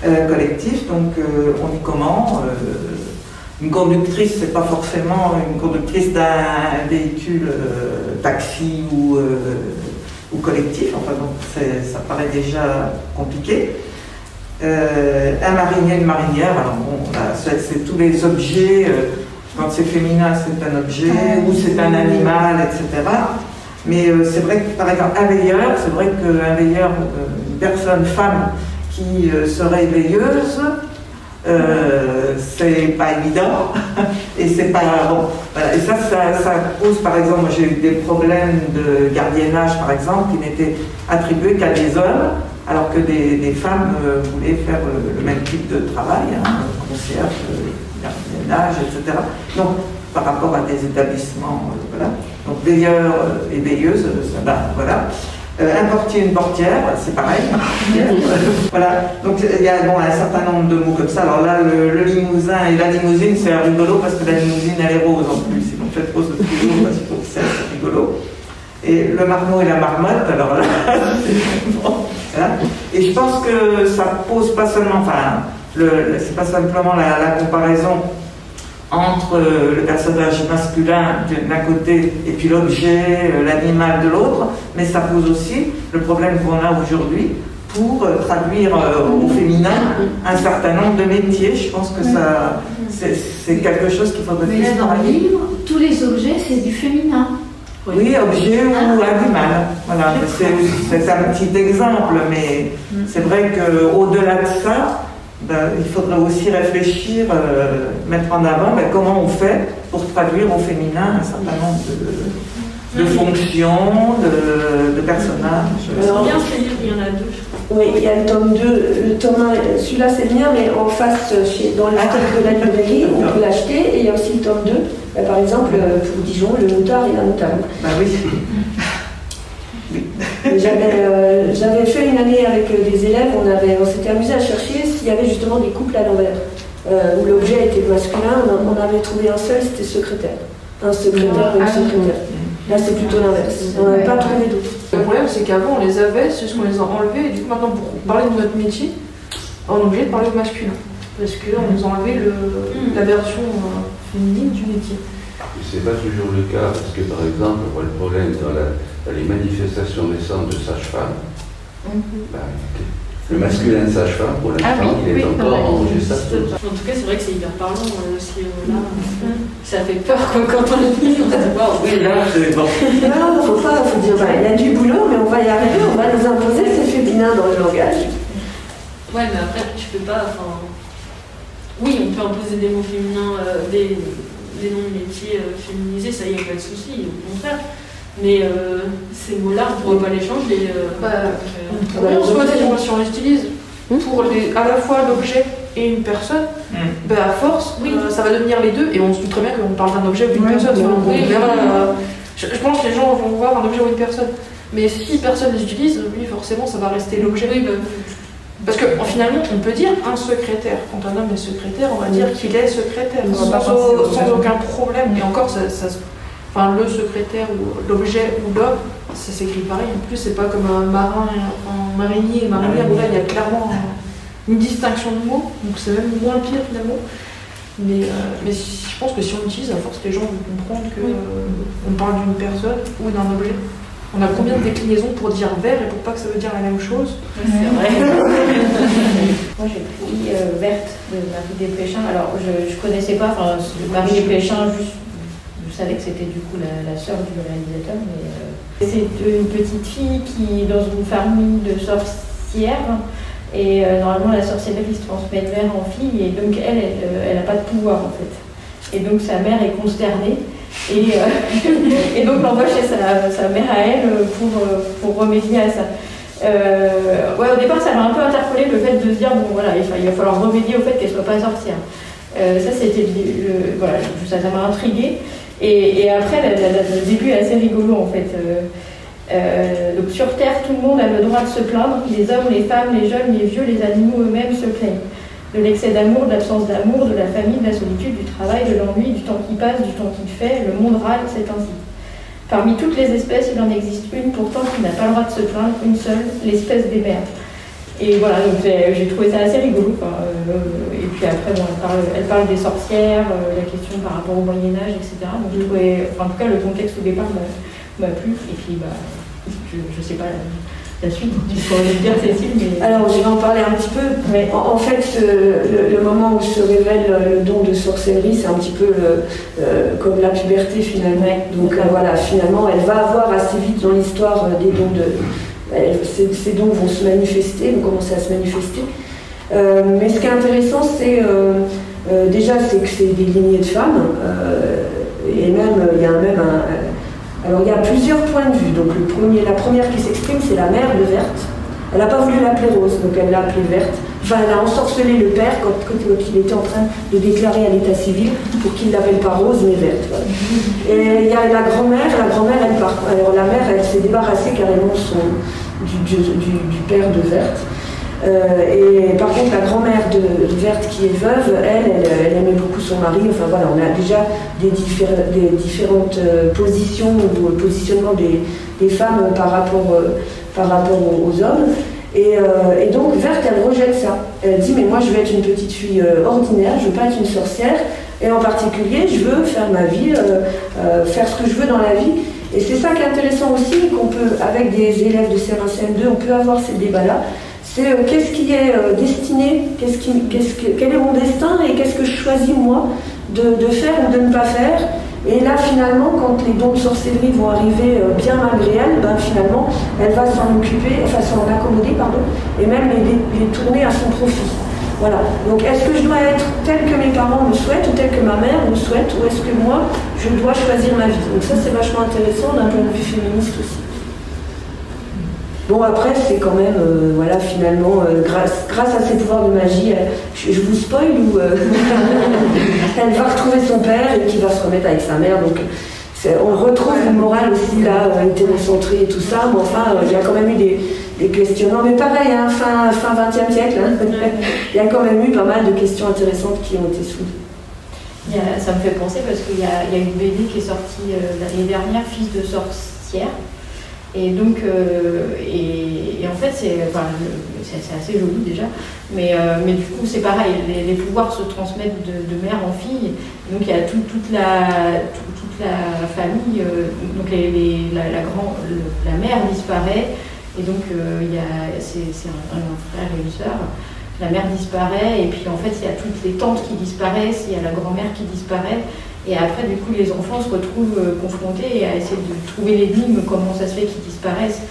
euh, collectifs. Donc euh, on dit comment Une conductrice, c'est pas forcément une conductrice d'un véhicule taxi ou, ou collectif, enfin donc ça paraît déjà compliqué. Euh, un marinier, une marinière, alors bon, là, c'est tous les objets, euh, quand c'est féminin, c'est un objet, ou c'est un animal, etc. Mais euh, c'est vrai que, par exemple, un veilleur, c'est vrai qu'un veilleur, une personne, femme, qui serait veilleuse, c'est pas évident et c'est pas bon voilà. et ça, ça ça pose par exemple j'ai eu des problèmes de gardiennage par exemple qui n'étaient attribués qu'à des hommes alors que des, femmes euh, voulaient faire euh, le même type de travail hein, concierge gardiennage etc donc par rapport à des établissements euh, voilà donc veilleurs et veilleuses ça va voilà un portier, une portière, c'est pareil. voilà. Donc il y a bon, un certain nombre de mots comme ça. Alors là, le, limousin et la limousine, c'est rigolo parce que la limousine, elle est rose en plus. Ils ont fait rose toujours parce que c'est rigolo. Et le marmot et la marmotte, alors là, bon, Et je pense que ça pose pas seulement, enfin, c'est pas simplement la, la comparaison entre euh, le personnage masculin d'un côté et puis l'objet, euh, l'animal de l'autre, mais ça pose aussi le problème qu'on a aujourd'hui pour euh, traduire au féminin un certain nombre de métiers. Je pense que ça, c'est quelque chose qu'il faudrait Mais là, dans le livre, tous les objets, c'est du féminin. Oui, objet ou Ah. animal. Voilà, c'est un petit exemple, mais c'est vrai qu'au-delà de ça, ben, il faudrait aussi réfléchir, euh, mettre en avant ben, comment on fait pour traduire au féminin un certain nombre de, de fonctions, de, de personnages. Alors, bien ce livre, il y en a deux, je crois. Oui, il y a le tome 2, le tome 1, celui-là c'est le mien, mais en face, chez, dans le stock de la librairie, on peut l'acheter. Et il y a aussi le tome 2, Bah, par exemple, euh, pour Dijon, le moutard et la moutarde. Bah oui. J'avais euh, j'avais fait une année avec euh, des élèves, on, avait- on s'était amusé à chercher s'il y avait justement des couples à l'envers, euh, où l'objet était masculin. On, on avait trouvé un seul, c'était secrétaire. Un secrétaire et une Ah oui. Là, c'est plutôt l'inverse. On n'avait pas trouvé d'autres. Le problème, c'est qu'avant, on les avait, c'est juste qu'on les a enlevés, et du coup, maintenant, pour parler de notre métier, on est obligé de parler au masculin. Parce qu'on nous a enlevé le, la version euh, féminine du métier. Ce n'est pas toujours le cas, parce que par exemple, on voit le problème dans, la- dans les manifestations récentes de sages-femmes. Ben, le masculin de sage-femme, pour l'instant, Ah oui, il est oui, encore en gestation. En tout cas, c'est vrai que c'est hyper parlant euh, aussi euh, là. Ça fait peur quoi, quand on le lit. On se dit, waouh, Oui, là, c'est bon. Non, faut pas, faut dire, bah, il y a du boulot, mais on va y arriver, on va nous imposer c'est féminin dans le langage. Ouais, mais après, tu peux pas. Enfin, oui, on peut imposer des mots féminins, euh, des, des noms de métiers euh, féminisés, ça y est, pas de souci, au contraire. Mais euh, ces mots-là, on ne pourra pas les changer. euh, Bah, euh, Oui, on se pose des questions, si on l'utilise pour les, à la fois l'objet et une personne, ben à force, euh, ça va devenir les deux, et on se doute très bien qu'on parle d'un objet ou d'une personne. On oui, verra, oui. euh, je, je pense que les gens vont voir un objet ou une personne. Mais si personne les utilise, oui, forcément, ça va rester l'objet. Parce que en- finalement, on peut dire un secrétaire. Quand un homme est secrétaire, on va dire qu'il est secrétaire, On sans, aucun problème. Et encore, ça, ça se- enfin, le secrétaire ou l'objet ou l'homme, ça s'écrit pareil. En plus, c'est pas comme un marin, un marinier et marinière où là, il y a clairement un- une distinction de mots. Donc c'est même moins pire finalement. Mais, euh, mais je pense que si on l'utilise, à force, les gens vont comprendre qu'on parle d'une personne ou d'un objet. On a combien de déclinaisons pour dire vert et pour pas que ça veut dire la même chose? C'est vrai. Moi j'ai pris euh, Verte de Marie Desplechin. Alors je, je connaissais pas, enfin Marie Desplechin, juste, je savais que c'était du coup la, sœur du réalisateur, mais euh, c'est une petite fille qui est dans une famille de sorcières. Et euh, normalement, la sorcellerie se transmet de mère en fille, et donc elle, elle n'a pas de pouvoir en fait. Et donc sa mère est consternée. Et, euh, et donc l'envoie chez sa, sa, mère à elle pour, pour remédier à ça. Euh, ouais, au départ, ça m'a un peu interpellé le fait de se dire bon voilà, il, va falloir remédier au fait qu'elle soit pas sorcière. Euh, ça, c'était voilà, ça, ça m'a intrigué. Et, après, le début est assez rigolo en fait. Euh, donc sur Terre, tout le monde a le droit de se plaindre. Les hommes, les femmes, les jeunes, les vieux, les animaux eux-mêmes se plaignent de l'excès d'amour, de l'absence d'amour, de la famille, de la solitude, du travail, de l'ennui, du temps qui passe, du temps qui fait, le monde râle, c'est ainsi. Parmi toutes les espèces, il en existe une pourtant qui n'a pas le droit de se plaindre, une seule, l'espèce des mers. Et voilà, donc j'ai trouvé ça assez rigolo. Quoi. Euh, et puis après, bon, elle, parle, elle, parle, des sorcières, euh, la question par rapport au Moyen-Âge, etc. Donc trouvé, enfin, en tout cas, le contexte au départ m'a plu. Et puis, bah, je, je sais pas, la suite, tu pourrais le dire Cécile. Mais... Alors je vais en parler un petit peu. Ouais. En, en, fait, euh, le, le, moment où se révèle le don de sorcellerie, c'est un petit peu euh, comme la puberté finalement. Donc euh, voilà, finalement, elle va avoir assez vite dans l'histoire des dons de... Ces, ces, dons vont se manifester, vont commencer à se manifester. Euh, mais ce qui est intéressant, c'est déjà c'est que c'est des lignées de femmes. et même, il y a même un, alors il y a plusieurs points de vue. Donc le premier, la première qui s'exprime, c'est la mère de Verte. Elle n'a pas voulu l'appeler Rose, donc elle l'a appelée Verte. Enfin, elle a ensorcelé le père quand, quand, il était en train de déclarer à l'état civil pour qu'il ne l'appelle pas Rose mais Verte. Et il y a la grand-mère, la grand-mère, elle. Alors la mère, elle s'est débarrassée carrément son, du, du, père de Verte. Euh, et par contre, la grand-mère de, Verte qui est veuve, elle, elle, elle, aimait beaucoup son mari. Enfin voilà, on a déjà des, diffé des différentes euh, positions ou positionnements des, des, femmes par rapport, euh, par rapport aux hommes. Et, euh, et, donc Verte, elle rejette ça. Elle dit mais moi je veux être une petite fille euh, ordinaire, je veux pas être une sorcière. Et en particulier, je veux faire ma vie, euh, faire ce que je veux dans la vie. Et c'est ça qui est intéressant aussi, qu'on peut, avec des élèves de CM1, CM2, on peut avoir ces débats-là c'est qu'est-ce qui est destiné, qu'est-ce que, quel est mon destin et qu'est-ce que je choisis moi de, faire ou de ne pas faire. Et là, finalement, quand les dons de sorcellerie vont arriver euh, bien malgré elle, ben, finalement, elle va s'en occuper, enfin s'en accommoder, pardon, et même les, les tourner à son profit. Voilà. Donc, est-ce que je dois être tel que mes parents me souhaitent ou tel que ma mère me souhaite, ou est-ce que moi, je dois choisir ma vie? Donc ça, c'est vachement intéressant d'un point de vue féministe aussi. Bon, après, c'est quand même, euh, voilà, finalement, euh, grâce, grâce à ses pouvoirs de magie, elle, je, je, vous spoil ou euh, elle va retrouver son père et qui va se remettre avec sa mère. Donc, on retrouve une morale aussi là, hétérocentrée et tout ça, mais enfin, il y a quand même eu des, des questionnements. Mais pareil, hein, fin, fin 20e siècle, hein, il y a quand même eu pas mal de questions intéressantes qui ont été soulevées. A, ça me fait penser parce qu'il y, y, a une BD qui est sortie l'année dernière, Fils de sorcière. Et donc, euh, et, en fait, c'est assez joli déjà, mais, euh, mais du coup, c'est pareil, les, pouvoirs se transmettent de, mère en fille. Donc, il y a tout, toute, la, tout, toute la famille, euh, donc les, la, grand, la mère disparaît, et donc c'est un, un, frère et une sœur. La mère disparaît, et puis en fait, il y a toutes les tantes qui disparaissent, il y a la grand-mère qui disparaît. Et après, du coup, les enfants se retrouvent euh, confrontés à essayer de trouver l'énigme, comment ça se fait qu'ils disparaissent.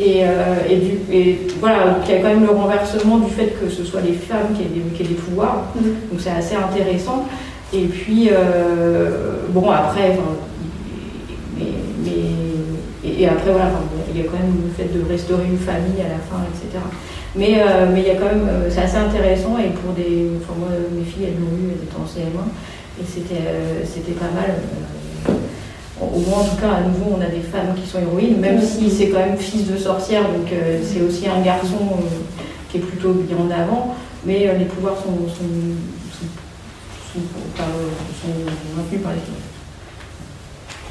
Et, euh, et, du, et, voilà, il y a quand même le renversement du fait que ce soit les femmes qui aient des, qui aient des pouvoirs. Mmh. Donc c'est assez intéressant. Et puis, euh, bon, après, mais, mais, et, et, après, voilà, il y a quand même le fait de restaurer une famille à la fin, etc. Mais, euh, mais il y a quand même, c'est assez intéressant. Et pour des. Enfin, moi, mes filles, elles l'ont eu, elles étaient en CM1. Et c'était, euh, c'était pas mal. Euh, au moins, en tout cas, à nouveau, on a des femmes qui sont héroïnes, même si c'est quand même fils de sorcière, donc euh, c'est aussi un garçon qui est plutôt bien en avant, mais les pouvoirs sont, sont, sont, sont, sont maintenus par les filles.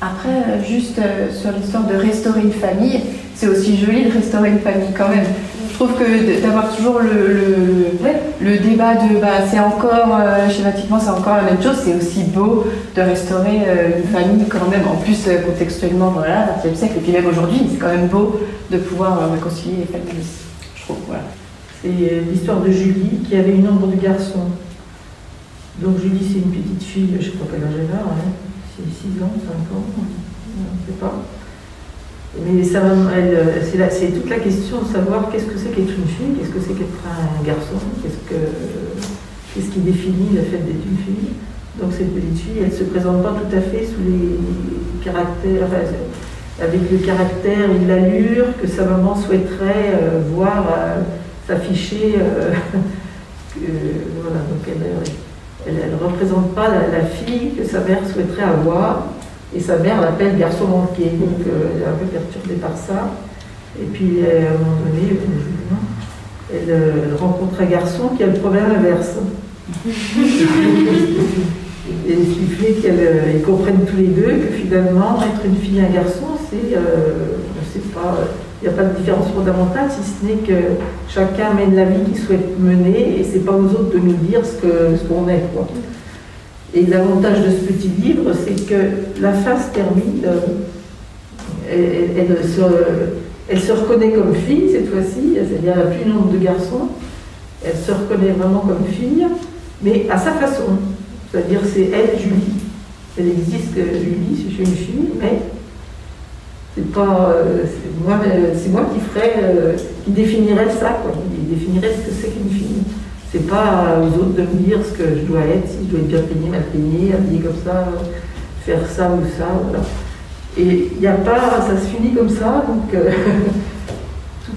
Après, juste sur l'histoire de restaurer une famille, c'est aussi joli de restaurer une famille quand même. Je trouve que d'avoir toujours le, le, débat de bah, c'est encore, euh, schématiquement, c'est encore la même chose, c'est aussi beau de restaurer euh, une famille quand même, en plus euh, contextuellement, voilà, 20e siècle, et puis même aujourd'hui, c'est quand même beau de pouvoir euh, réconcilier les familles, je trouve, voilà. C'est euh, l'histoire de Julie qui avait une ombre de garçon. Donc Julie, c'est une petite fille, je sais pas quel âge elle a, hein. 6 ans, 5 ans, on ne sait pas. Mais c'est, toute la question de savoir qu'est-ce que c'est qu'être une fille, qu'est-ce que c'est qu'être un garçon, qu'est-ce, que, qui définit le fait d'être une fille. Donc cette petite fille, elle ne se présente pas tout à fait sous les caractères, avec le caractère ou l'allure que sa maman souhaiterait euh, voir euh, s'afficher. euh, voilà, donc elle ne représente pas la, fille que sa mère souhaiterait avoir. Et sa mère l'appelle garçon manqué. Donc euh, elle est un peu perturbée par ça. Et puis euh, à un moment donné, euh, elle, elle rencontre un garçon qui a le problème inverse. Et ce qui qu'ils comprennent tous les deux que finalement, être une fille et un garçon, c'est, euh, c'est pas, il n'y a pas de différence fondamentale, si ce n'est que chacun mène la vie qu'il souhaite mener et c'est pas aux autres de nous dire ce, que, ce qu'on est. Quoi. Et l'avantage de ce petit livre, c'est que la se termine, euh, elle se, elle se reconnaît comme fille cette fois-ci, c'est-à-dire elle n'a plus le nombre de garçons, elle se reconnaît vraiment comme fille, mais à sa façon. C'est-à-dire c'est elle, Julie. Elle existe, euh, Julie, si je suis une fille, mais c'est pas euh, euh, moi qui ferais, euh, qui définirais ça, quoi. qui définirais ce que c'est qu'une fille. C'est pas aux autres de me dire ce que je dois être, si je dois être bien peignée, mal peignée, habillée comme ça, faire ça ou ça, voilà. Et il n'y a pas, ça se finit comme ça, donc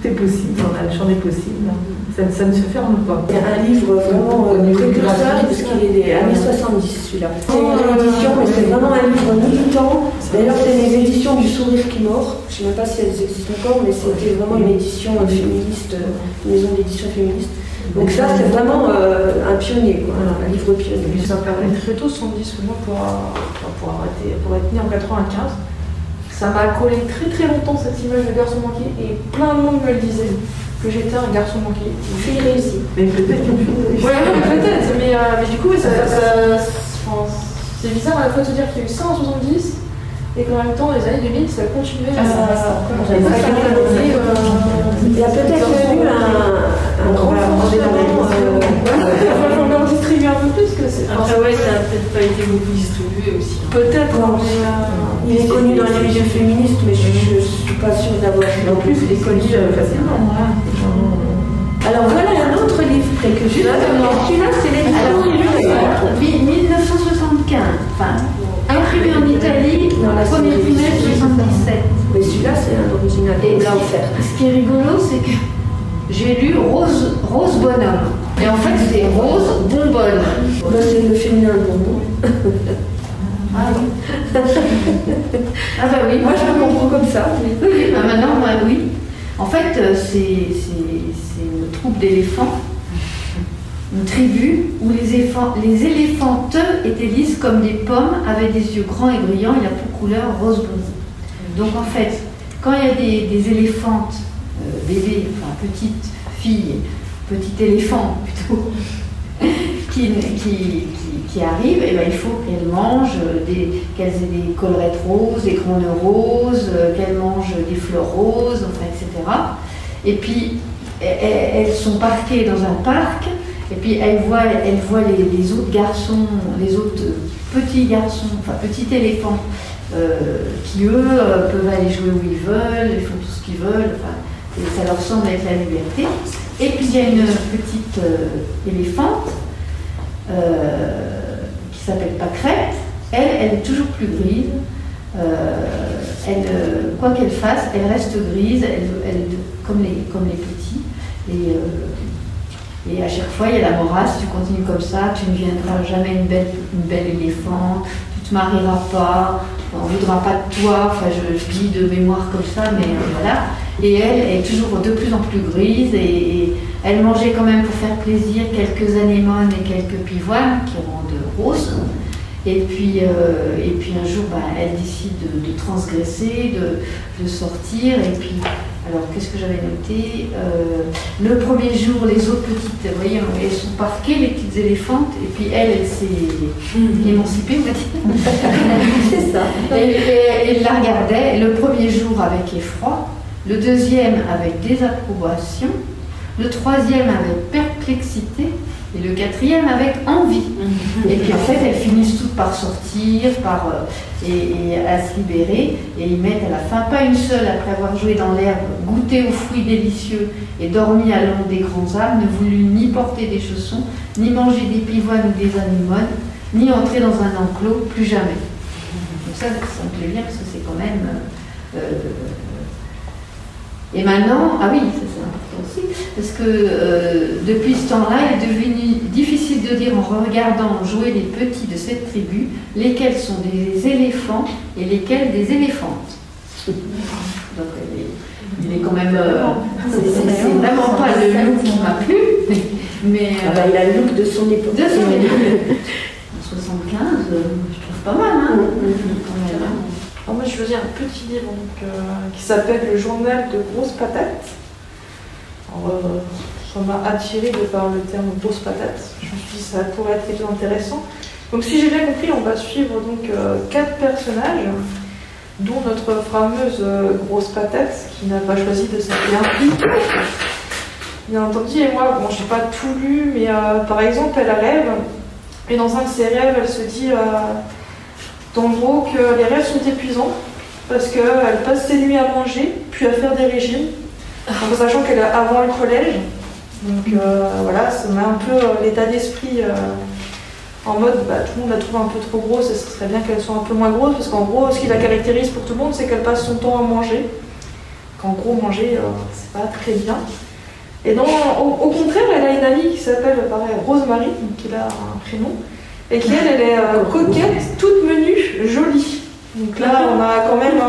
tout est possible, on a le champ des possibles, ça, ça ne se ferme pas. Il y a un livre vraiment euh, précurseur, graphique, parce qu'il est des années 70 celui-là. C'est Oh, une édition, mais c'est vraiment un livre militant. D'ailleurs, c'est les éditions du Sourire qui mord. Je ne sais même pas si elles existent encore, mais c'était vraiment une édition féministe, euh, une maison d'édition féministe. Donc ça, c'est vraiment euh, un pionnier, quoi, un livre pionnier. Ça permet très tôt 70 moi pour, euh, pour, arrêter, pour être né en 95. Ça m'a collé très très longtemps cette image de garçon manqué et plein de monde me le disait que j'étais un garçon manqué. Fille réussie. Mais peut-être qu'une fille ouais, peut-être, mais, euh, mais du coup, ça, ça- enfin, c'est bizarre à la fois de se dire qu'il y a eu ça en 70 et qu'en même temps, les années 2000, ça continuait à. Ah, euh, Il y a peut-être eu un, grand renforcement. euh, en distribue un peu plus que c'est. Après, ouais, ça n'a peut-être pas été beaucoup distribué aussi. hein. Peut-être, mais. euh, Il est connu dans les milieux féministes, mais je ne suis pas sûre d'avoir. En plus, il est connu euh, facilement. hein. Alors voilà un autre livre précurseur. Celui-là, c'est oui, 1975, imprimé en Italie, c'est premier l'édition trimestre 77. Mais celui-là, c'est un original. Et là offert. ce qui est rigolo, c'est que j'ai lu Rose, Rose Bonhomme. Et en fait, c'est Rose Bonbonne. Là, c'est le féminin bonbon. Ah oui. ah bah oui. Moi, je le comprends comme ça. Oui, oui, bah maintenant, moi, oui. En fait, euh, c'est une troupe d'éléphants, une tribu où les, éléphants, les éléphantes étaient lisses comme des pommes, avaient des yeux grands et brillants et la peau couleur rose bonbon. Donc en fait, quand il y a des, éléphantes, euh, bébés, enfin petites filles, petit éléphant plutôt, qui, qui, qui- arrivent, et ben, il faut qu'elles mangent, des, qu'elles aient des collerettes roses, des grands nœuds roses, euh, qu'elles mangent des fleurs roses, etc. Et puis, elles sont parquées dans un parc, et puis elles voient, elles voient les, autres garçons, les autres petits garçons, enfin petits éléphants, euh, qui eux euh, peuvent aller jouer où ils veulent, ils font tout ce qu'ils veulent, et ça leur semble être la liberté. Et puis il y a une petite euh, éléphante qui s'appelle Pâquerette. Elle, elle est toujours plus grise. Elle, quoi qu'elle fasse, elle reste grise, elle, elle- comme, les, comme les petits. Et, et à chaque fois, il y a la morasse, tu continues comme ça, tu ne viendras jamais une belle, une belle éléphant, tu te marieras pas, on ne voudra pas de toi, enfin je, dis de mémoire comme ça, mais euh, voilà. Et elle est toujours de plus en plus grise et, elle mangeait quand même pour faire plaisir quelques anémones et quelques pivoines qui rendent roses. Et puis, euh, et puis un jour, bah, elle décide de, de transgresser, de, de sortir, et puis Alors, qu'est-ce que j'avais noté Euh, Le premier jour, les autres petites, vous voyez, elles sont parquées, les petites éléphantes, et puis elle, elle s'est émancipée, on va dire. C'est ça. Et, et- elle la regardait, le premier jour avec effroi, le deuxième avec désapprobation, le troisième avec perplexité, et le quatrième avec envie. Et puis en fait, elles finissent toutes par sortir, par, euh, et, et à se libérer, et ils mettent à la fin, pas une seule après avoir joué dans l'herbe, goûté aux fruits délicieux et dormi à l'ombre des grands arbres, ne voulut ni porter des chaussons, ni manger des pivoines ou des anémones, ni entrer dans un enclos, plus jamais. Donc ça, ça me plaît bien parce que c'est quand même. euh, euh, et maintenant, ah oui, ça aussi, parce que euh, depuis ce temps-là, il est devenu difficile de dire en regardant jouer les petits de cette tribu lesquels sont des éléphants et lesquels des éléphantes. Donc il est, il est quand même. euh, c'est- c'est vraiment pas le look qui m'a plu, mais. Ah bah, il a le look de son époque. De son époque. En 75, euh, je trouve pas mal, hein. Quand même. Alors moi, je choisis un petit livre donc, euh, qui s'appelle Le journal de grosses patates. Alors, euh, ça m'a attiré de par le terme grosse patate. Je me suis dit ça pourrait être quelque chose. Donc, si j'ai bien compris, on va suivre donc euh, quatre personnages, dont notre fameuse euh, grosse patate qui n'a pas choisi de s'appeler un Bien entendu, et moi, bon, j'ai pas tout lu, mais par exemple, elle rêve, et dans un de ses rêves, elle se dit. euh, en gros, que les rêves sont épuisants parce qu'elle passe ses nuits à manger, puis à faire des régimes, en sachant qu'elle est avant le collège. Donc euh, voilà, ça met un peu euh, l'état d'esprit euh, en mode bah, tout le monde la trouve un peu trop grosse et ce serait bien qu'elle soit un peu moins grosse parce qu'en gros, ce qui la caractérise pour tout le monde, c'est qu'elle passe son temps à manger. Qu'en gros, manger, c'est pas très bien. Et non, au, contraire, elle a une amie qui s'appelle Rosemary, donc qui a un prénom, et qui elle, elle est coquette, toute menue, jolie. Donc là, on a quand même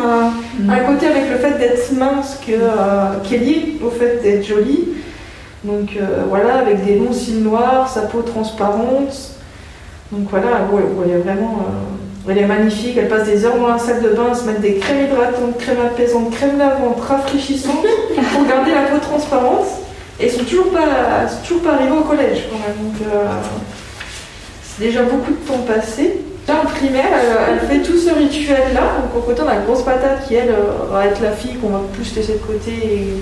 un, côté avec le fait d'être mince que, euh, qui est lié au fait d'être jolie. Donc euh, voilà, avec des longs cils noirs, sa peau transparente. Donc voilà, elle est vraiment. euh, elle est magnifique, elle passe des heures dans la salle de bain à se mettre des crèmes hydratantes, crèmes apaisantes, crèmes lavantes, rafraîchissantes pour garder la peau transparente. Et sont toujours pas, sont toujours pas arrivées au collège quand même. Donc, euh, c'est déjà beaucoup de temps passé. Là, en primaire, elle, elle fait tout ce rituel-là. Donc, au côté, on a la grosse patate qui, elle, euh, va être la fille qu'on va plus laisser de côté et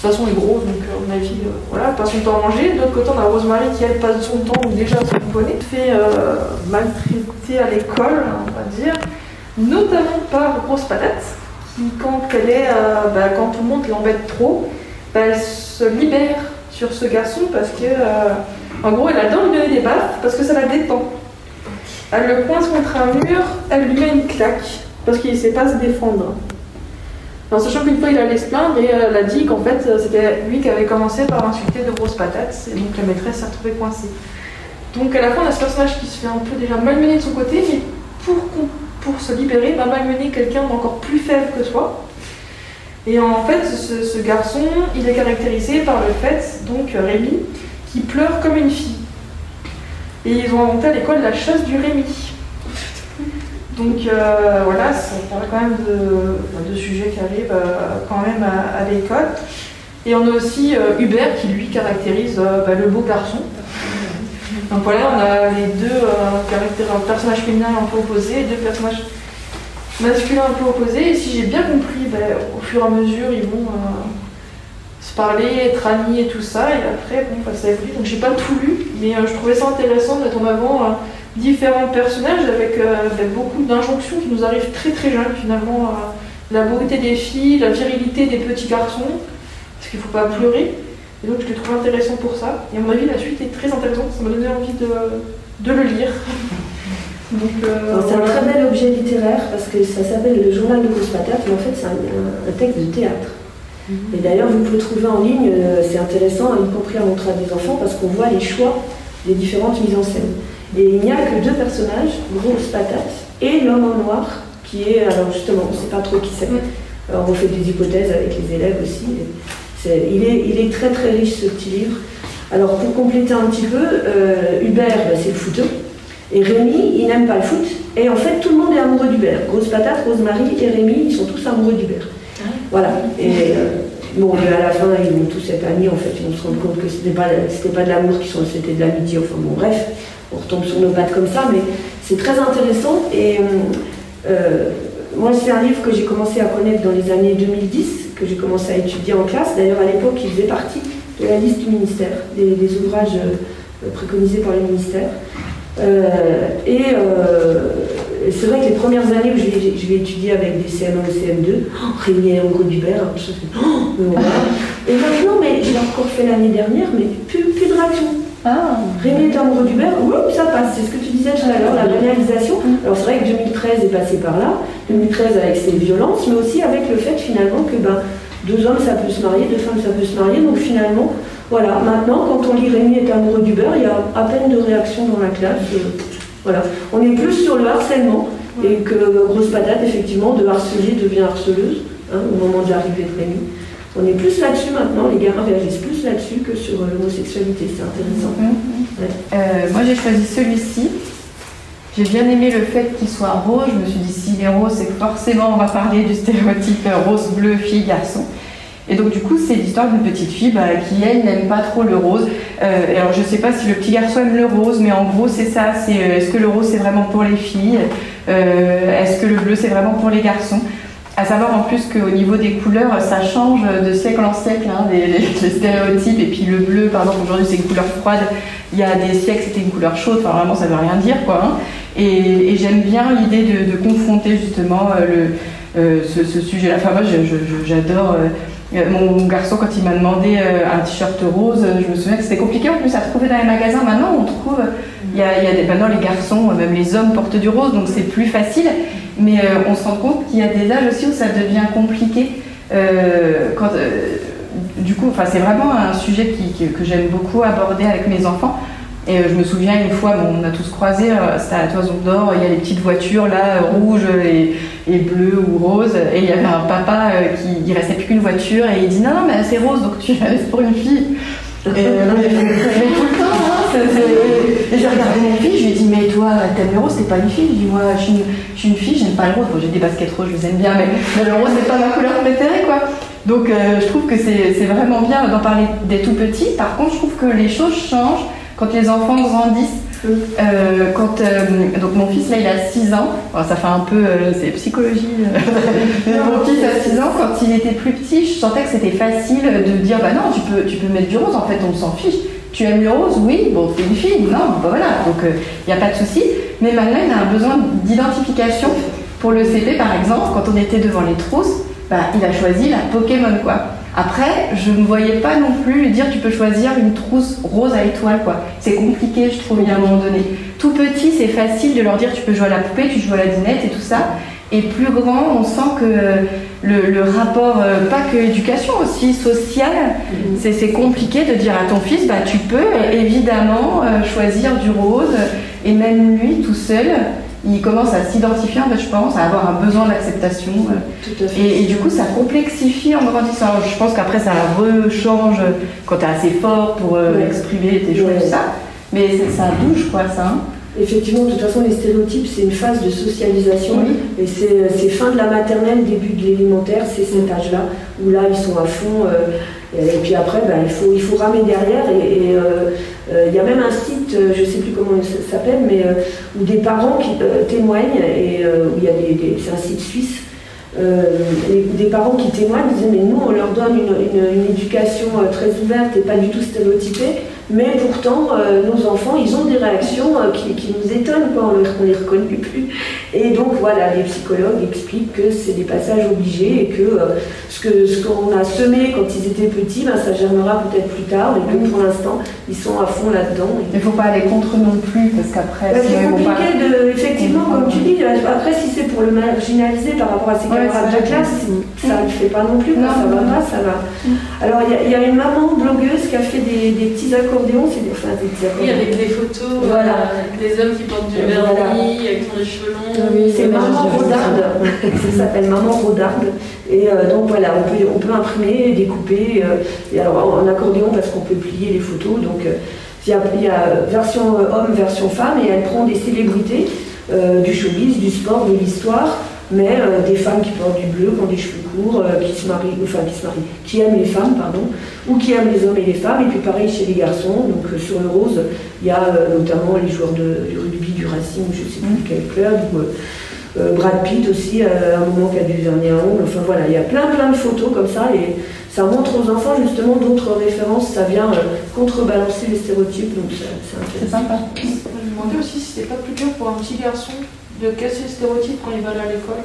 de toute façon, est grosse. Donc, à mon avis, euh, voilà, elle passe son temps à manger. De l'autre côté, on a Rosemary qui, elle, passe son temps déjà son poney. Fait euh, maltraiter à l'école, on va dire, notamment par grosse patate qui, quand elle est, euh, bah, quand tout le monde l'embête trop, bah, elle se libère sur ce garçon parce que, en gros, elle adore lui donner des baffes parce que ça la détend. Elle le coince contre un mur, elle lui met une claque parce qu'il ne sait pas se défendre. En sachant qu'une fois il allait se plaindre et elle a dit qu'en fait c'était lui qui avait commencé par insulter de grosses patates et donc la maîtresse s'est retrouvée coincée. Donc à la fin on a ce personnage qui se fait un peu déjà malmener de son côté mais pour, se libérer va malmener quelqu'un d'encore plus faible que soi. Et en fait ce, ce garçon il est caractérisé par le fait, donc Rémi, qui pleure comme une fille. Et ils ont inventé à l'école la chasse du Rémi. Donc euh, voilà, ça parle quand même de, de sujets qui arrivent euh, quand même à, l'école. Et on a aussi euh, Hubert qui lui caractérise bah, le beau garçon. Donc voilà, on a les deux euh, caractères, un peu opposé et deux personnages masculins un peu opposés. Et si j'ai bien compris, bah, au fur et à mesure, ils vont se parler, être amis et tout ça. Et après, bon, bah, ça évolue. Donc j'ai pas tout lu, mais euh, je trouvais ça intéressant de mettre en avant euh, différents personnages avec, euh, avec beaucoup d'injonctions qui nous arrivent très très jeunes finalement. la beauté des filles, la virilité des petits garçons, parce qu'il faut pas pleurer. Et donc je le trouve intéressant pour ça. Et à mon avis, la suite est très intéressante. Ça m'a donné envie de, de le lire. Euh, C'est un voilà. très bel objet littéraire parce que ça s'appelle le journal de Grosse Patate, mais en fait c'est un texte de théâtre. Et d'ailleurs, vous pouvez trouver en ligne, euh, c'est intéressant, y compris à montrer à des enfants, parce qu'on voit les choix des différentes mises en scène. Et il n'y a que deux personnages, Grosse Patate et l'homme en noir, qui est, alors justement, on ne sait pas trop qui c'est. Alors, on fait des hypothèses avec les élèves aussi. C'est- il, est, il est très très riche ce petit livre. Alors pour compléter un petit peu, euh, Hubert, bah, c'est le footeux. Et Rémi, il n'aime pas le foot. Et en fait, tout le monde est amoureux d'Hubert. Grosse patate, Rosemary et Rémi, ils sont tous amoureux d'Hubert. Voilà. Et, euh, bon, à la fin, ils vont tous être amis, en fait, ils vont se rendre compte que c'était pas, pas de l'amour c'était de l'amitié, enfin bon, bref, on retombe sur nos pattes comme ça, mais c'est très intéressant et euh, moi, c'est un livre que j'ai commencé à connaître dans les années 2010, que j'ai commencé à étudier en classe. D'ailleurs, à l'époque, il faisait partie de la liste du ministère, des, ouvrages euh, préconisés par le ministère. Euh, et euh, c'est vrai que les premières années où je l'ai étudié avec des CM1 ou CM2, oh, Rémi et Hugo Dubert, je fais, oh, mais voilà. et maintenant, mais je l'ai encore fait l'année dernière, mais plus, plus de réaction. Ah. Rémi est amoureux du beurre, oui, ça passe, c'est ce que tu disais tout à l'heure, la banalisation. Alors c'est vrai que 2013 est passé par là, 2013 avec ses violences, mais aussi avec le fait finalement que ben, deux hommes ça peut se marier, deux femmes ça peut se marier, donc finalement, voilà, maintenant quand on lit Rémi est amoureux du beurre, il y a à peine de réaction dans la classe. voilà. On est plus sur le harcèlement et que grosse patate, effectivement, de harceler devient harceleuse hein, au moment de l'arrivée de Rémi. On est plus là-dessus maintenant, les gamins réagissent plus là-dessus que sur euh, l'homosexualité, c'est intéressant. Ouais. Euh, moi j'ai choisi celui-ci. J'ai bien aimé le fait qu'il soit rose. Je me suis dit s'il est rose, c'est forcément on va parler du stéréotype euh, rose-bleu fille-garçon. Et donc du coup c'est l'histoire d'une petite fille bah, qui elle n'aime pas trop le rose. Euh, alors je sais pas si le petit garçon aime le rose, mais en gros c'est ça. C'est euh, est-ce que le rose c'est vraiment pour les filles? Euh, Est-ce que le bleu c'est vraiment pour les garçons? À savoir en plus qu'au niveau des couleurs, ça change de siècle en siècle, hein, les, stéréotypes. Et puis le bleu, par exemple, aujourd'hui c'est une couleur froide. Il y a des siècles c'était une couleur chaude. Enfin vraiment ça veut rien dire quoi. hein. Et, j'aime bien l'idée de, confronter justement ce, sujet-là. Enfin moi j'adore. Mon, mon garçon, quand il m'a demandé euh, un t-shirt rose, euh, je me souviens que c'était compliqué en plus à trouver dans les magasins. Maintenant, on trouve, il y a, des, maintenant les garçons, euh, même les hommes portent du rose, donc c'est plus facile. Mais euh, on se rend compte qu'il y a des âges aussi où ça devient compliqué. Euh, euh, du coup, c'est vraiment un sujet que j'aime beaucoup aborder avec mes enfants. Et euh, je me souviens une fois, bon, on a tous croisé, euh, c'était à Toison d'Or, il y a les petites voitures là, euh, rouges et, bleues ou roses, et il y avait un papa qui il restait plus qu'une voiture et il dit non, non, mais c'est rose, donc tu la laisses pour une fille. Et mais tout le temps, hein, j'ai regardé mon fille, je lui ai dit, mais toi, t'aimes le rose, t'es pas une fille? Je dis, moi, je suis une, je suis une fille, j'aime pas le rose. Bon, j'ai des baskets roses, je les aime bien, mais, le rose, c'est pas ma couleur préférée, quoi. Donc, je trouve que c'est vraiment bien d'en parler des tout petits. Par contre, je trouve que les choses changent quand les enfants grandissent. Euh, quand, euh, donc mon fils là il a 6 ans, ça fait un peu euh, c'est psychologie. mon fils a 6 ans, quand il était plus petit, je sentais que c'était facile de dire bah non tu peux tu peux mettre du rose en fait on s'en fiche. Tu aimes le rose? Oui, bon t'es une fille, non, bah voilà, donc il n'y a pas de souci. Mais maintenant il a un besoin d'identification. Pour le CP par exemple, quand on était devant les trousses, bah, il a choisi la Pokémon quoi. Après, je ne voyais pas non plus lui dire tu peux choisir une trousse rose à étoile quoi. C'est compliqué je trouve à un moment donné. Tout petit c'est facile de leur dire tu peux jouer à la poupée, tu joues à la dinette et tout ça. Et plus grand, on sent que le, le rapport, euh, pas que éducation, aussi social, c'est c'est compliqué de dire à ton fils, bah tu peux euh, évidemment euh, choisir du rose. Et même lui, tout seul, il commence à s'identifier, en fait, je pense, à avoir un besoin d'acceptation. euh. Et, et du coup, ça complexifie en grandissant. Je pense qu'après, ça rechange quand tu es assez fort pour euh, Ouais. exprimer tes choses, Ouais. tout ça. Mais ça bouge, quoi, ça. hein. Effectivement, de toute façon, les stéréotypes, c'est une phase de socialisation. Et c'est euh, c'est fin de la maternelle, début de l'élémentaire, c'est cet âge-là, où là, ils sont à fond. euh, et puis après, ben, il, faut, il faut ramer derrière. Et et, euh, il y a même un site, euh, je ne sais plus comment il s'appelle, mais euh, où des parents qui euh, témoignent, et euh, où il y a des, c'est un site suisse. euh, des parents qui témoignent disent mais nous on leur donne une, une- une éducation euh, très ouverte et pas du tout stéréotypée mais pourtant euh, nos enfants ils ont des réactions euh, qui, qui nous étonnent quoi, on on les reconnaît plus. Et donc voilà les psychologues expliquent que c'est des passages obligés et que euh, ce que ce qu'on a semé quand ils étaient petits ben, ça germera peut-être plus tard. Et que pour l'instant ils sont à fond là-dedans. Il ne faut pas aller contre non plus, parce qu'après, sinon, c'est pas- compliqué de, effectivement, comme tu dis, après si c'est pour le marginaliser par rapport à ses Ouais, camarades de classe, ça ne le fait pas non plus, quoi, ça va pas, ça va. Alors il y a- il y, a une maman blogueuse qui a fait des, des petits c'est des, enfin, des Oui, avec des photos, Voilà. euh, des hommes qui portent du Voilà. vernis, avec qui ont les cheveux longs. C'est Maman Rodarde, ça s'appelle Maman Rodarde. Et euh, donc voilà, on peut, on peut imprimer, découper, euh, et alors en accordéon parce qu'on peut plier les photos. Donc euh, il y, a, il y a version euh, homme, version femme, et elle prend des célébrités euh, du showbiz, du sport, de l'histoire. Mais euh, des femmes qui portent du bleu, qui ont des cheveux courts, euh, qui se marient, enfin qui se marient, qui aiment les femmes, pardon, ou qui aiment les hommes et les femmes, et puis pareil chez les garçons, donc euh, sur le rose, il y a notamment les joueurs de, du rugby, du racing, je ne sais plus quel club, ou, Brad Pitt aussi, à un moment qui a du vernis à ongles, enfin voilà, il y a plein plein de photos comme ça, et ça montre aux enfants justement d'autres références, ça vient contrebalancer les stéréotypes, donc c'est intéressant. sympa. Je me demandais aussi si c'était pas plus dur pour un petit garçon de casser le stéréotype quand il va aller à l'école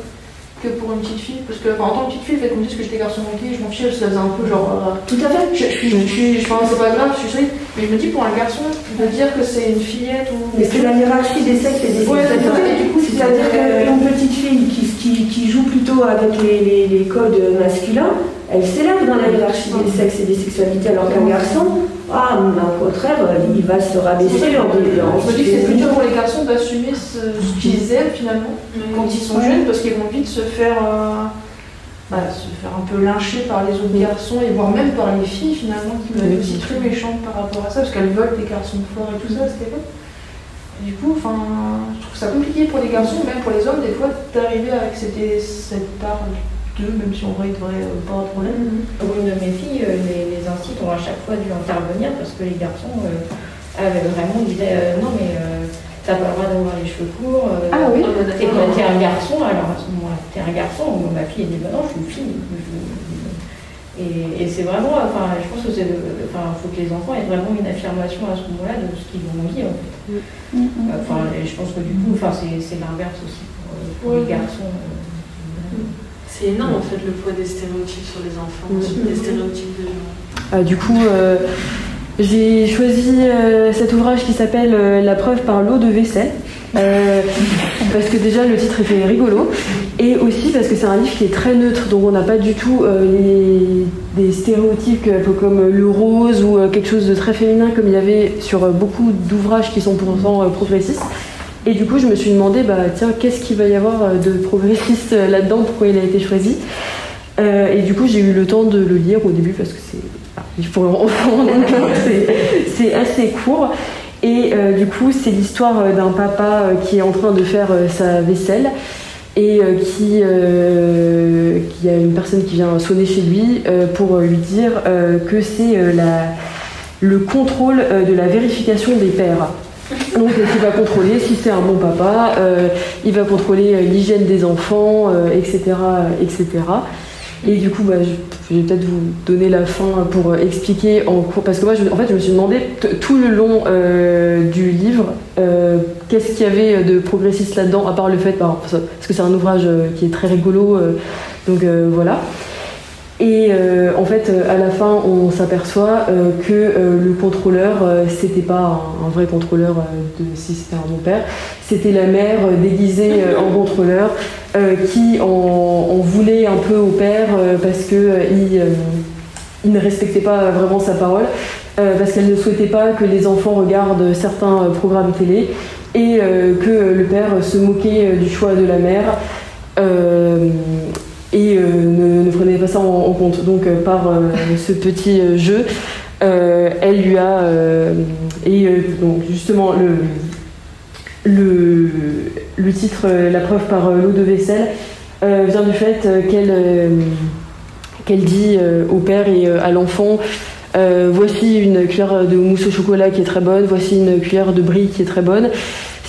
que pour une petite fille. Parce que enfin, en tant que petite fille, le fait qu'on me dise que j'étais garçon manqué, je m'en fiche, ça faisait un peu genre. euh, Tout à fait. Je, je, c'est pas grave, je suis solide. Mais je me dis pour un garçon, de dire que c'est une fillette ou. Mais c'est la hiérarchie des sexes et des Ouais, C'est-à-dire qu'une petite fille qui, qui, qui joue plutôt avec les, les, les codes masculins, elle s'élève dans la hiérarchie des sexes et des sexualités, alors qu'un garçon, ah, au contraire, il va se rabaisser en Je me dis que c'est plus dur pour les garçons d'assumer ce, ce qu'ils aiment finalement quand ils sont jeunes parce qu'ils vont vite se faire, euh, bah, se faire un peu lyncher par les autres garçons et voire même par les filles finalement qui peuvent être aussi très méchantes par rapport à ça parce qu'elles veulent des garçons forts et tout ça, c'était vrai. Et Du coup, enfin, je trouve ça compliqué pour les garçons, même pour les hommes, des fois, d'arriver avec cette, cette part d'eux, même si en vrai, il devrait euh, pas avoir de problème. Pour une de mes filles, euh, les, les instituts ont à chaque fois dû intervenir parce que les garçons euh, avaient vraiment disaient euh, non mais euh, t'as pas le droit d'avoir les cheveux courts. euh, Ah oui. T'es t'es un garçon, alors à ce moment-là, t'es un garçon. Ma fille elle dit bah non, je suis une fille. Je- Et, et c'est vraiment, enfin, je pense que c'est, enfin, faut que les enfants aient vraiment une affirmation à ce moment-là de ce qu'ils ont envie en fait. Enfin, et je pense que du coup, enfin, c'est, c'est l'inverse aussi pour, pour les garçons. C'est énorme en fait le poids des stéréotypes sur les enfants, des stéréotypes de genre. Ah, du coup, euh, j'ai choisi euh, cet ouvrage qui s'appelle euh, La preuve par l'eau de vaisselle. Parce que déjà le titre était rigolo et aussi parce que c'est un livre qui est très neutre donc on n'a pas du tout les, des stéréotypes un peu comme le rose ou quelque chose de très féminin comme il y avait sur beaucoup d'ouvrages qui sont pourtant progressistes et du coup je me suis demandé bah tiens qu'est-ce qu'il va y avoir euh, de progressiste euh, là-dedans pourquoi il a été choisi? Euh, et du coup, j'ai eu le temps de le lire au début parce que c'est pour enfants, donc c'est- assez court. Et du coup, c'est l'histoire d'un papa qui est en train de faire sa vaisselle et qui, a une personne qui vient sonner chez lui pour lui dire que c'est le contrôle de la vérification des pères. Donc euh, il va contrôler si c'est un bon papa, euh, il va contrôler euh, l'hygiène des enfants, euh, etc., etc. Et du coup, bah, je, vais peut-être vous donner la fin pour euh, expliquer en cours, parce que moi, en fait, je me suis demandé tout le long euh, du livre euh, qu'est-ce qu'il y avait de progressiste là-dedans, à part le fait, bah, parce que c'est un ouvrage euh, qui est très rigolo, euh, donc euh, voilà. Et euh, en fait, euh, à la fin, on s'aperçoit euh, que le contrôleur, c'était pas un, vrai contrôleur de si c'était un bon père, c'était la mère déguisée en contrôleur qui en, voulait un peu au père parce que il, il ne respectait pas vraiment sa parole, parce qu'elle ne souhaitait pas que les enfants regardent certains programmes télé et que le père se moquait du choix de la mère. Et euh, ne, ne prenait pas ça en, compte. Donc euh, par euh, ce petit jeu, elle lui a et donc justement le le, titre La preuve par l'eau de vaisselle vient du fait qu'elle qu'elle dit au père et à l'enfant voici une cuillère de mousse au chocolat qui est très bonne, voici une cuillère de brie qui est très bonne.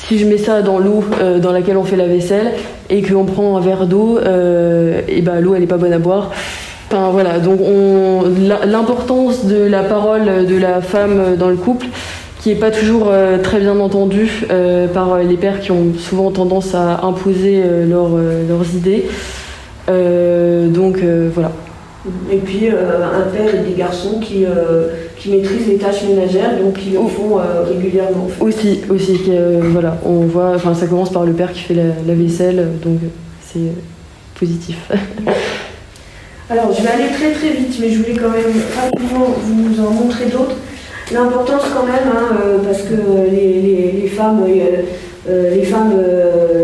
Si je mets ça dans l'eau euh, dans laquelle on fait la vaisselle et qu'on prend un verre d'eau, euh, et ben l'eau elle est pas bonne à boire. Enfin voilà, donc l'importance de la parole de la femme dans le couple qui est pas toujours euh, très bien entendue par les pères qui ont souvent tendance à imposer leurs, idées. Donc voilà. Et puis un père et des garçons qui, qui maîtrisent les tâches ménagères, donc qui le font euh, régulièrement. Aussi, aussi, euh, voilà, on voit, enfin ça commence par le père qui fait la, la vaisselle, donc euh, c'est euh, positif. Alors, je vais aller très très vite, mais je voulais quand même rapidement vous en montrer d'autres. L'importance quand même, hein, parce que les, les- les femmes, les femmes,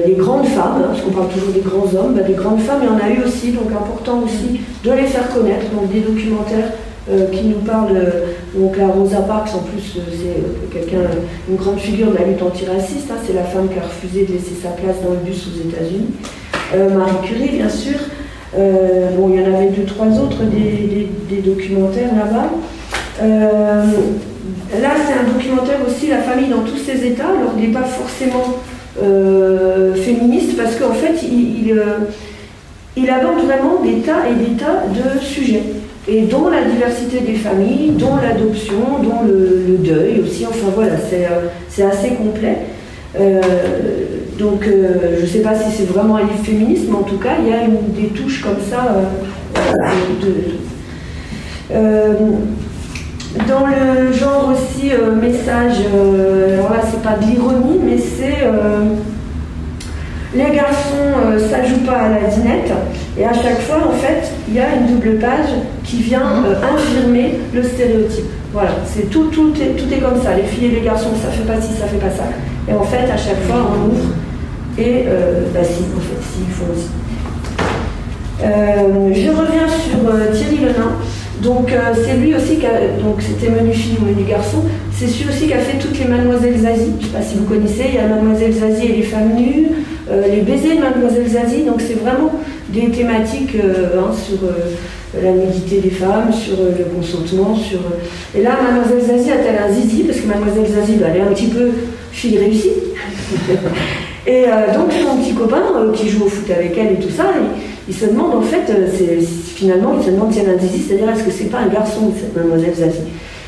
les grandes femmes, hein, parce qu'on parle toujours des grands hommes, bah, des grandes femmes, il y en a eu aussi, donc important aussi de les faire connaître, donc des documentaires euh, qui nous parlent, euh, donc la Rosa Parks en plus, euh, c'est quelqu'un, une grande figure de la lutte antiraciste, hein, c'est la femme qui a refusé de laisser sa place dans le bus aux États-Unis. Marie Curie, bien sûr. bon, il y en avait deux, trois autres, des, documentaires là-bas. là, c'est un documentaire aussi, La famille dans tous ses états. Alors, il n'est pas forcément féministe parce qu'en fait, il, il aborde vraiment des tas et des tas de sujets et dont la diversité des familles, dont l'adoption, dont le, deuil aussi. Enfin voilà, c'est euh, assez complet. Euh, donc euh, je ne sais pas si c'est vraiment un livre féministe, mais en tout cas, il y a des touches comme ça. dans le genre aussi message, alors là c'est pas de l'ironie, mais c'est les garçons, ça joue pas à la dinette. Et à chaque fois, en fait, il y a une double page qui vient euh, infirmer le stéréotype. Voilà, c'est tout, tout est, tout est comme ça. Les filles et les garçons, ça fait pas ci, ça fait pas ça. Et en fait, à chaque fois, on ouvre. Et euh, bah si, en fait, si, il faut aussi. je reviens sur Thierry Lenain. Donc c'est lui aussi qui a, donc c'était Menu fille ou Menu garçon, c'est celui aussi qui a fait toutes les Mademoiselles Zazie. Je ne sais pas si vous connaissez, il y a Mademoiselle Zazie et les femmes nues, euh, les baisers de Mademoiselle Zazie, donc c'est vraiment des thématiques euh, hein, sur euh, la nudité des femmes, sur le consentement, sur... Et là, Mademoiselle Zazie a-t-elle un zizi? Parce que Mademoiselle Zazie, elle est un petit peu fille réussie. et donc son petit copain qui joue au foot avec elle et tout ça, il, se demande en fait, finalement, il se demande si elle a un zizi, c'est-à-dire est-ce que c'est pas un garçon, cette Mademoiselle Zazie?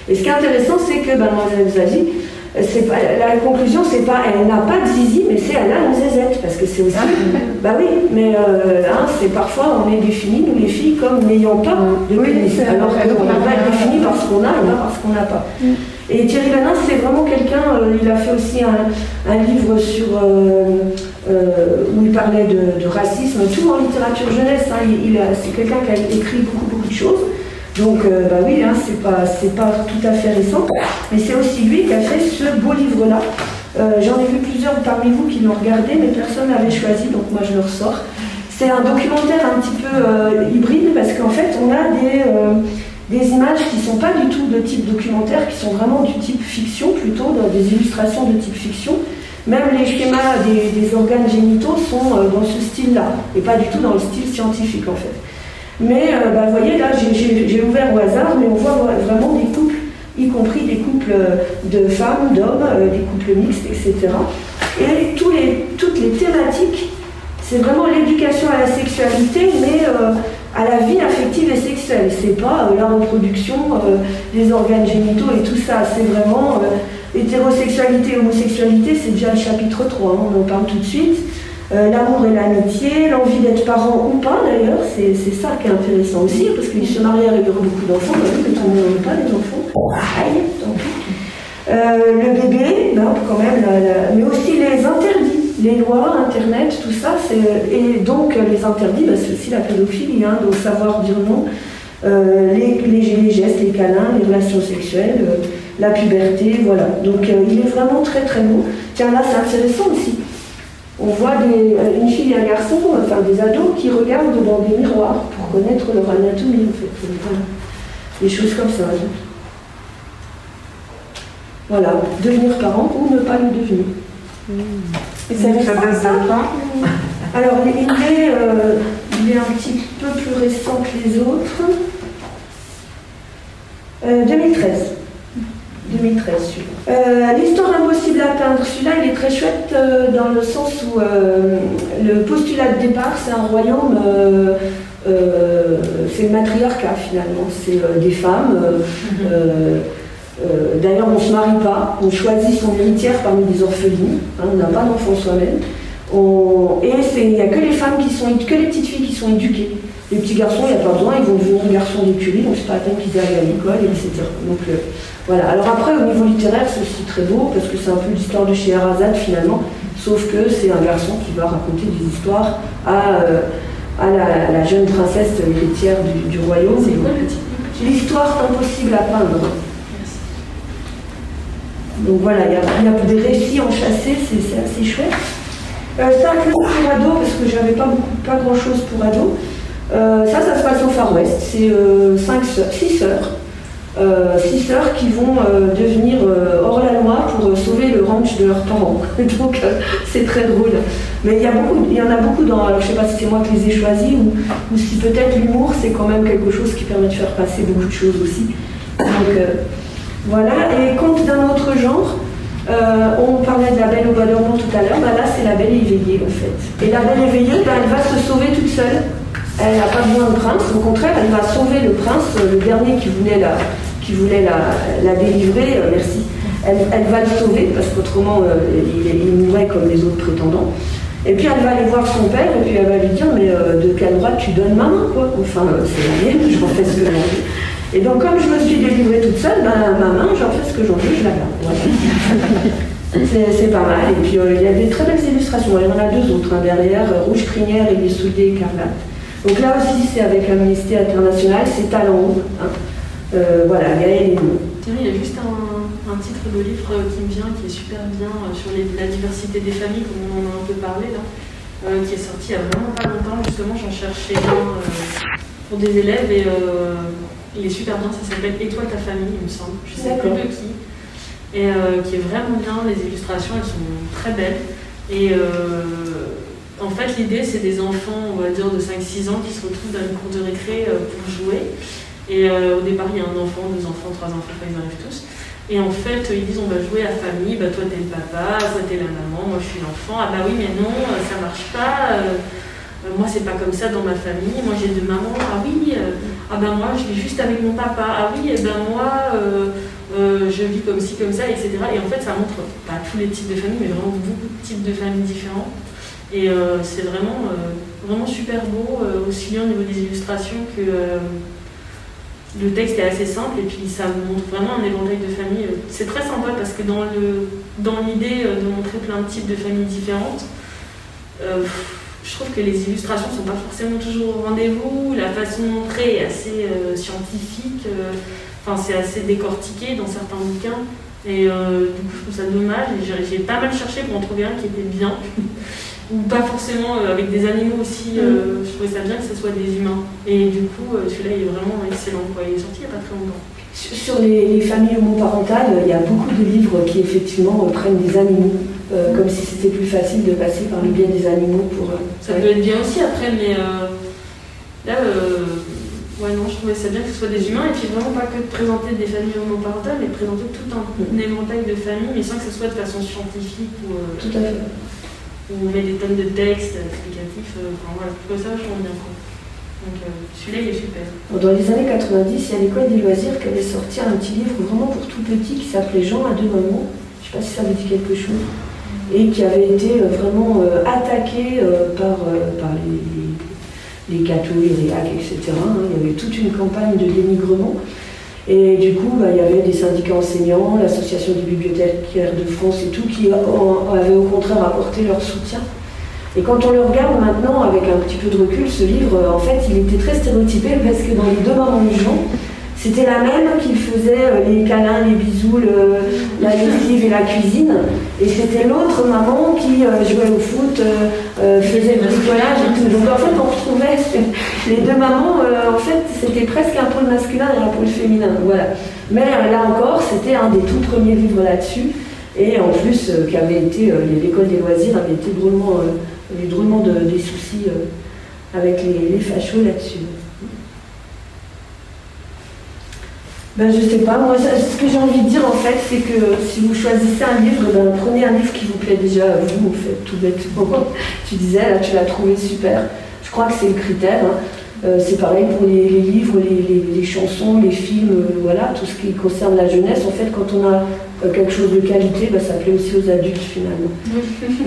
Et ce qui est intéressant, c'est que Mademoiselle Zazie, pas, la conclusion, c'est pas elle n'a pas de zizi, mais c'est elle a une zézette, parce que c'est aussi. Ah. bah oui, mais euh, hein, c'est parfois on est défini, nous les filles, comme n'ayant pas de pénis. alors qu'on n'a pas défini parce qu'on a et pas parce qu'on n'a pas. Mm. Et Thierry Lanin, c'est vraiment quelqu'un, euh, il a fait aussi un, livre sur, euh, où il parlait de, racisme, tout en littérature jeunesse. Hein, il, c'est quelqu'un qui a écrit beaucoup, beaucoup de choses. Donc, euh, bah oui, hein, c'est pas, pas tout à fait récent, mais c'est aussi lui qui a fait ce beau livre-là. Euh, j'en ai vu plusieurs parmi vous qui l'ont regardé, mais personne n'avait choisi, donc moi je le ressors. C'est un documentaire un petit peu euh, hybride parce qu'en fait, on a des, des images qui ne sont pas du tout de type documentaire, qui sont vraiment du type fiction, plutôt des illustrations de type fiction. Même les schémas des, des organes génitaux sont dans ce style-là, et pas du tout dans le style scientifique en fait. Mais euh, bah, vous voyez, là, j'ai ouvert au hasard, mais on voit vraiment des couples, y compris des couples euh, de femmes, d'hommes, euh, des couples mixtes, etc. Et les, toutes les thématiques, c'est vraiment l'éducation à la sexualité, mais à la vie affective et sexuelle. C'est pas la reproduction, les organes génitaux et tout ça. C'est vraiment hétérosexualité, homosexualité, c'est déjà le chapitre 3, hein, on en parle tout de suite. Euh, l'amour et l'amitié, l'envie d'être parent ou pas d'ailleurs, c'est ça qui est intéressant aussi, parce qu'ils se marient avec beaucoup d'enfants, bah oui, mais on pas les enfants. Euh, le bébé, ben, quand même, mais aussi les interdits, les lois, Internet, tout ça, et donc les interdits, ben, c'est aussi la pédophilie, hein, donc savoir dire non, euh, les, gestes, les câlins, les relations sexuelles, la puberté, voilà. Donc il est vraiment très très beau. Tiens, là c'est intéressant aussi on voit euh, une fille et un garçon, enfin des ados, qui regardent dans des miroirs pour connaître leur anatomie, en fait. Des choses comme ça. Voilà, devenir parent ou ne pas le devenir. Et ça, ça Alors, il est, euh, il est un petit peu plus récent que les autres. 2013. Euh, 2013, euh, L'histoire impossible à peindre, celui-là, il est très chouette euh, dans le sens où euh, le postulat de départ, c'est un royaume, c'est le matriarcat finalement, c'est des femmes. D'ailleurs, on ne se marie pas, on choisit son héritière parmi des orphelines, hein, on n'a pas d'enfant soi-même. Et il n'y a que les femmes qui sont, que les petites filles qui sont éduquées. Les petits garçons, il n'y a pas besoin, ils vont devenir garçons d'écurie, donc c'est pas la peine qu'ils aillent à l'école, etc. Donc euh, voilà. Alors après, au niveau littéraire, c'est aussi très beau, parce que c'est un peu l'histoire de Scheherazade finalement, sauf que c'est un garçon qui va raconter des histoires à, euh, à la, jeune princesse héritière du, royaume. C'est quoi le titre L'histoire impossible à peindre. Donc voilà, il y, a des récits enchâssés, c'est assez chouette. Euh, ça, pour ado, parce que j'avais pas, pas grand chose pour ado. Euh, ça, ça se passe au Far West. C'est euh, cinq sœurs, six sœurs euh, six sœurs qui vont euh, devenir euh, hors la loi pour euh, sauver le ranch de leurs parents. Donc c'est très drôle. Mais il y, a beaucoup, il y en a beaucoup dans. alors, je sais pas si c'est moi qui les ai choisis ou, si peut-être l'humour c'est quand même quelque chose qui permet de faire passer beaucoup de choses aussi. Donc voilà. Et conte d'un autre genre. on parlait de la belle au dormant tout à l'heure, bah là c'est la belle éveillée en fait. Et la belle éveillée, bah, elle va se sauver toute seule. Elle n'a pas besoin de prince, au contraire, elle va sauver le prince, le dernier qui voulait la, qui voulait la, la délivrer, euh, merci. Elle, elle va le sauver parce qu'autrement euh, il, il mourrait comme les autres prétendants. Et puis elle va aller voir son père et puis elle va lui dire mais euh, de quel droit tu donnes ma main quoi Enfin euh, c'est la mienne, j'en fais ce que j'en veux. Et donc comme je me suis délivrée toute seule, ben, ma main j'en fais ce que j'en veux, je la garde. C'est pas mal. Et puis euh, il y a des très belles illustrations. Il y en a deux autres hein, derrière, euh, Rouge Crinière et Les Souliers Écarlates. Donc là aussi c'est avec Amnesty International, c'est Talent hein. Euh, voilà, Gaël et nous. Thierry, il y a juste un, un titre de livre qui me vient, qui est super bien euh, sur les- la diversité des familles, comme on en a un peu parlé là, euh, qui est sorti il y a vraiment pas longtemps. Justement, j'en cherchais un euh, pour des élèves et il est super bien. Ça s'appelle Et toi ta famille, il me semble. Je sais plus de qui. Et qui est vraiment bien. Les illustrations, elles sont très belles. Et en fait, l'idée, c'est des enfants, on va dire, de 5-6 ans qui se retrouvent dans une cour de récré euh, pour jouer. Et euh, au départ, il y a un enfant, deux enfants, trois enfants, enfin, ils arrivent tous. Et en fait, ils disent on va jouer à famille, bah, toi t'es le papa, toi t'es la maman, moi je suis l'enfant. Ah bah oui, mais non, euh, ça marche pas. moi c'est pas comme ça dans ma famille. Moi j'ai deux mamans. Ah oui, ah ben moi je vis juste avec mon papa. Ah oui, et ben moi je vis comme ci, comme ça, etc. Et en fait, ça montre pas tous les types de familles, mais vraiment beaucoup de types de familles différents. Et euh, c'est vraiment, euh, vraiment super beau, euh, aussi bien au niveau des illustrations que le texte est assez simple et puis ça montre vraiment un éventail de familles. C'est très sympa parce que dans l'idée de montrer plein de types de familles différentes, je trouve que les illustrations sont pas forcément toujours au rendez-vous. La façon de montrer est assez scientifique. Enfin, c'est assez décortiqué dans certains bouquins. Et du coup, je trouve ça dommage. J'ai pas mal cherché pour en trouver un qui était bien. Ou pas forcément euh, avec des animaux aussi. euh, je trouvais ça bien que ce soit des humains. Et du coup, euh, celui-là, il est vraiment excellent. Quoi. Il est sorti il n'y a pas très longtemps. Sur les, les familles homoparentales, il y a beaucoup de livres qui effectivement reprennent des animaux, euh, comme si c'était plus facile de passer par le biais des animaux pour. Ça ouais. peut être bien aussi après, mais là, ouais, non, je trouvais ça bien que ce soit des humains et puis vraiment pas que de présenter des familles homoparentales, mais de présenter tout un, un éventail de familles, mais sans que ce soit de façon scientifique ou, Tout à fait. On met des tonnes de textes explicatifs. euh, Enfin voilà, je trouvais ça vachement bien. Quoi. Donc euh, celui-là, il est super. Dans les années 90, il y a l'école des loisirs qui avait sorti un petit livre vraiment pour tout petit qui s'appelait Jean à deux mamans. Je ne sais pas si ça vous dit quelque chose. Et qui avait été euh, vraiment attaqué par, par les, les, les cathos, les réacs, etc. hein. Il y avait toute une campagne de dénigrement. Et du coup, bah, il y avait des syndicats enseignants, l'association des bibliothécaires de France et tout, qui en- avaient au contraire apporté leur soutien. Et quand on le regarde maintenant avec un petit peu de recul, ce livre, en fait, il était très stéréotypé parce que dans les deux mamans de Jean, c'était la même qui faisait euh, les câlins, les bisous, le- la lessive et la cuisine. Et c'était l'autre maman qui euh, jouait au foot, euh, euh, faisait le bricolage et tout. Donc en fait, on retrouvait les deux mamans, euh, en fait, c'était presque un pôle masculin et un pôle féminin. Voilà. Mais euh, là encore, c'était un des tout premiers livres là-dessus. Et en plus, euh, qui avait été, euh, l'école des loisirs avait été drôlement, euh, drôlement de- des soucis euh, avec les, les fachos là-dessus. Ben, je sais pas, moi ce que j'ai envie de dire en fait, c'est que si vous choisissez un livre, ben, prenez un livre qui vous plaît déjà à vous, en fait, tout bêtement. Tu disais, là tu l'as trouvé super. Je crois que c'est le critère. hein. Euh, c'est pareil pour les, les livres, les, les- les chansons, les films, euh, voilà, tout ce qui concerne la jeunesse. En fait, quand on a euh, quelque chose de qualité, ben, ça plaît aussi aux adultes finalement.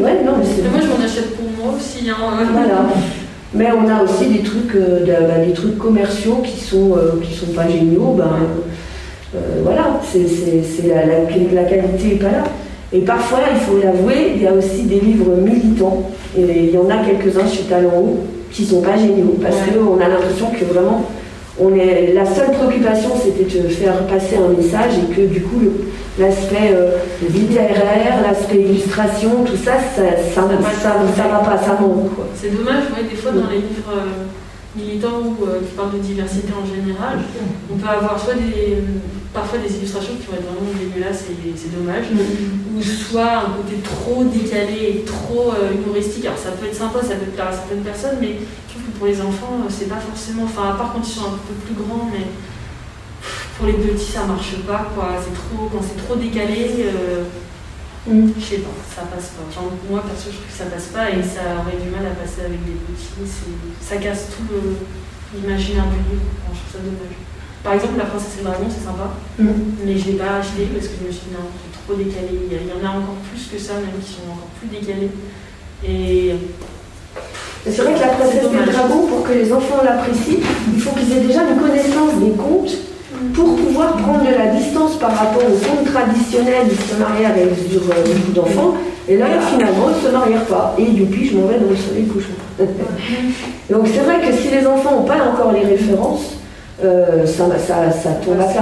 Ouais, non, mais moi, je m'en achète pour moi aussi. Hein. voilà. Mais on a aussi des trucs, euh, de- bah, des trucs commerciaux qui sont, euh, qui sont pas géniaux. Ben, euh, voilà, c'est, la- la qualité n'est pas là. Et parfois, il faut l'avouer, il y a aussi des livres militants. Et il y en a quelques-uns chez Talent Haut qui sont pas géniaux. Parce qu'on a l'impression que vraiment, on est, la seule préoccupation, c'était de faire passer un message et que du coup, l'aspect euh, littéraire, l'aspect illustration, tout ça, ça ça, ça, ça va pas, ça manque. C'est dommage, ouais, des fois dans les livres, euh, militants ou euh, qui parlent de diversité en général, on peut avoir soit des, parfois des illustrations qui vont être vraiment dégueulasses et c'est dommage, ou soit un côté trop décalé trop humoristique. Alors ça peut être sympa, ça peut plaire à certaines personnes, mais pour les enfants, euh, c'est pas forcément. Enfin, à part quand ils sont un peu plus grands, mais pour les petits, ça marche pas, quoi. C'est trop, quand c'est trop décalé. euh, Je sais pas, ça passe pas. Enfin, moi perso, je trouve que ça passe pas et ça aurait du mal à passer avec les petits. Ça casse tout l'imaginaire du livre. Enfin, je trouve ça dommage. Par exemple, La Princesse et le Dragon, c'est sympa, mais je l'ai pas acheté parce que je me suis dit non, c'est trop décalé. Il y, en a encore plus que ça, même qui sont encore plus décalés. Et C'est vrai que la princesse et le dragon, pour que les enfants l'apprécient, il faut qu'ils aient déjà une connaissance des contes pour pouvoir prendre de la distance par rapport aux contes traditionnels, ils se mariaient avec sur, euh, beaucoup d'enfants, et là finalement ils ne se marièrent pas. Et youpi, je m'en vais dans le soleil couchant. Donc c'est vrai que si les enfants n'ont pas encore les références, euh, ça, ça, ça tombe à ouais,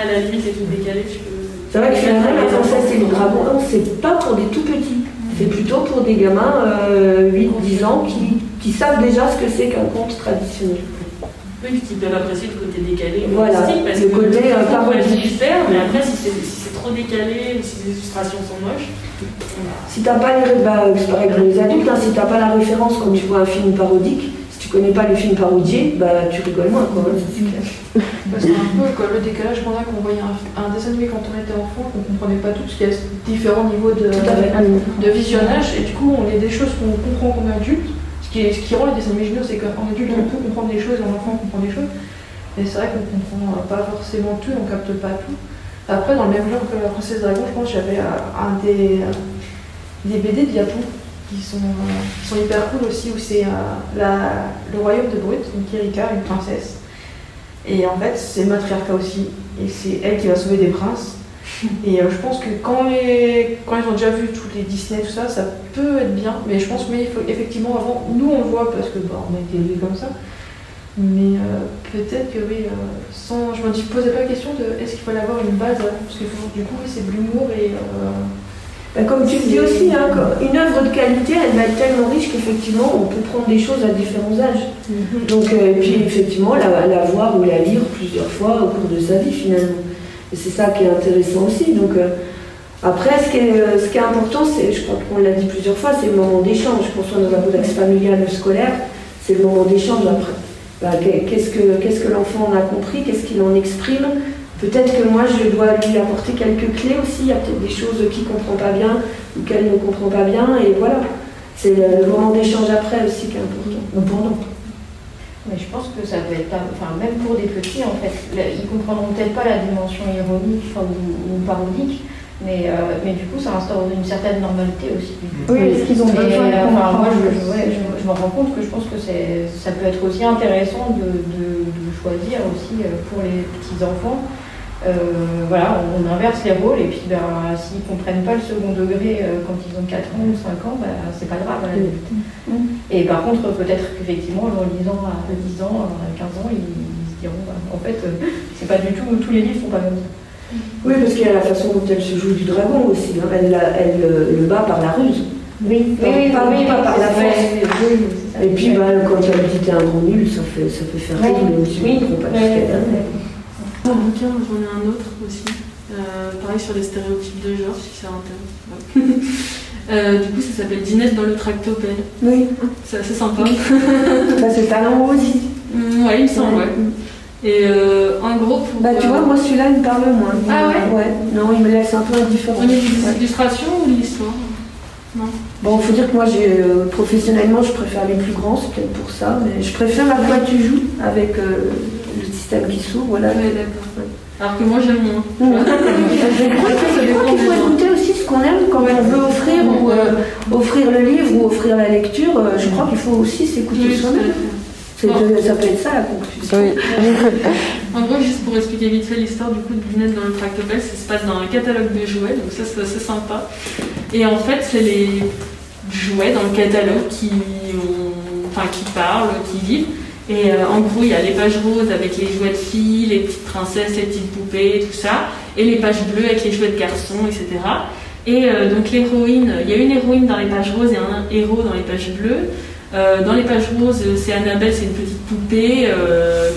à la limite, c'est tout décalé. Tu peux... C'est vrai que finalement, la princesse et le dragon, non, c'est pas pour des tout petits. C'est plutôt pour des gamins euh, 8-10 ans qui, qui savent déjà ce que c'est qu'un conte traditionnel. Oui, qui peuvent apprécier le côté décalé, Voilà, parce le que côté, euh, parodique. super, mais après, si c'est si trop décalé ou si les illustrations sont moches, Si t'as pas les, bah, c'est pareil pour les adultes, hein, si t'as pas la référence quand tu vois un film parodique, connais pas le film parodié, bah tu rigoles moins quoi. hein, c'est. Bah, un peu le décalage qu'on a quand on voyait un, un dessin animé quand on était enfant, qu'on comprenait pas tout, parce qu'il y a différents niveaux de, visionnage, et du coup on est des choses qu'on comprend comme adulte. Ce qui, est, ce qui rend les dessins animés géniaux, c'est qu'en adulte on peut comprendre des choses, et en enfant on comprend des choses. Mais c'est vrai qu'on comprend pas forcément tout, on capte pas tout. Après, dans le même genre que la Princesse Dragon, je pense que j'avais euh, un des, des BD de Japon qui sont, qui sont hyper cool aussi, où c'est euh, le royaume de Brut, donc Erika, une princesse. Et en fait, c'est matriarcat aussi. Et c'est elle qui va sauver des princes. Et euh, je pense que quand, les, quand ils ont déjà vu tous les Disney, tout ça, ça peut être bien. Mais je pense, mais il faut, effectivement, avant, nous on le voit parce que bah, on a été élevés comme ça. Mais euh, peut-être que oui, euh, sans, je me dis- posais pas la question de est-ce qu'il fallait avoir une base, euh, parce que du coup, oui, c'est de l'humour et. Bah, comme tu le dis aussi, hein, une œuvre de qualité, elle va être tellement riche qu'effectivement on peut prendre des choses à différents âges. Donc, euh, et puis effectivement la, la voir ou la lire plusieurs fois au cours de sa vie finalement. Et c'est ça qui est intéressant aussi. Donc, euh, après, ce qui est, euh, ce qui est important, c'est, je crois qu'on l'a dit plusieurs fois, c'est le moment d'échange. Qu'on soit dans un contexte familial ou scolaire, c'est le moment d'échange après. Bah, qu'est- qu'est-ce que, qu'est-ce que l'enfant en a compris, qu'est-ce qu'il en exprime Peut-être que moi, je dois lui apporter quelques clés aussi. Il y a peut-être des choses qu'il ne comprend pas bien ou qu'elle ne comprend pas bien. Et voilà, c'est le, moment d'échange après aussi qui est important. Ou pendant. Mais je pense que ça peut être, pas- enfin même pour des petits en fait, ils comprendront peut-être pas la dimension ironique enfin, ou, ou parodique, mais, euh, mais du coup ça instaure une certaine normalité aussi. Oui, est-ce qu'ils ont Et, besoin de euh, enfin, moi je, ouais, je, je me rends compte que je pense que c'est, ça peut être aussi intéressant de, de- de choisir aussi euh, pour les petits enfants. Euh, voilà, on, on inverse les rôles et puis ben, s'ils comprennent pas le second degré euh, quand ils ont 4 ans ou 5 ans, ben, c'est pas grave à limite. Et par contre, peut-être qu'effectivement, en lisant à 10 ans, à 15 ans, ils, ils se diront, bah, en fait, euh, c'est pas du tout, tous les livres sont pas comme ça. Oui, parce qu'il y a la façon dont elle se joue du dragon aussi. hein. Elle, le bat par la ruse. Oui, oui, pas, oui, pas par la force. oui. Et puis, bah, quand elle dit t'es un grand nul, ça fait, ça fait faire rire, mais aussi Oui, on comprend pas ouais. Mon bouquin, j'en ai un autre aussi. Euh, pareil sur les stéréotypes de genre, si ça intéresse. Euh, du coup, ça s'appelle Dinette dans le tractopelle. Oui. C'est assez sympa. Ça, c'est talent aussi. Mm, ouais, il me semble, ouais. Et euh, en gros, pour. Bah, tu vois, moi, celui-là, il me parle moins. Ah ouais? Ouais. Non, il me laisse un peu indifférent. Au niveau des Ouais. illustrations ou de l'histoire? Non. Bon, faut dire que moi, j'ai, euh, professionnellement, je préfère les plus grands, c'est peut-être pour ça, mais je préfère à quoi tu joues avec euh, le système qui s'ouvre. D'accord. Alors que moi, j'aime moins. Je crois que- je crois qu'il faut écouter aussi ce qu'on aime quand on veut offrir ou euh, offrir le livre ou offrir la lecture. euh, je crois qu'il faut aussi s'écouter Oui, soi-même. C'est de- ça peut être ça la conclusion. En gros, juste pour expliquer vite fait l'histoire du coup de Binette dans le tractopelle, ça se passe dans un catalogue de jouets, donc ça c'est assez sympa. Et en fait, c'est les jouets dans le catalogue qui, ont- enfin, qui parlent, qui vivent. Et euh, en gros, il y a les pages roses avec les jouets de filles, les petites princesses, les petites poupées, tout ça, et les pages bleues avec les jouets de garçons, etc. Et euh, donc l'héroïne, il y a une héroïne dans les pages roses et un héros dans les pages bleues. dans les pages roses, c'est Annabelle, c'est une petite poupée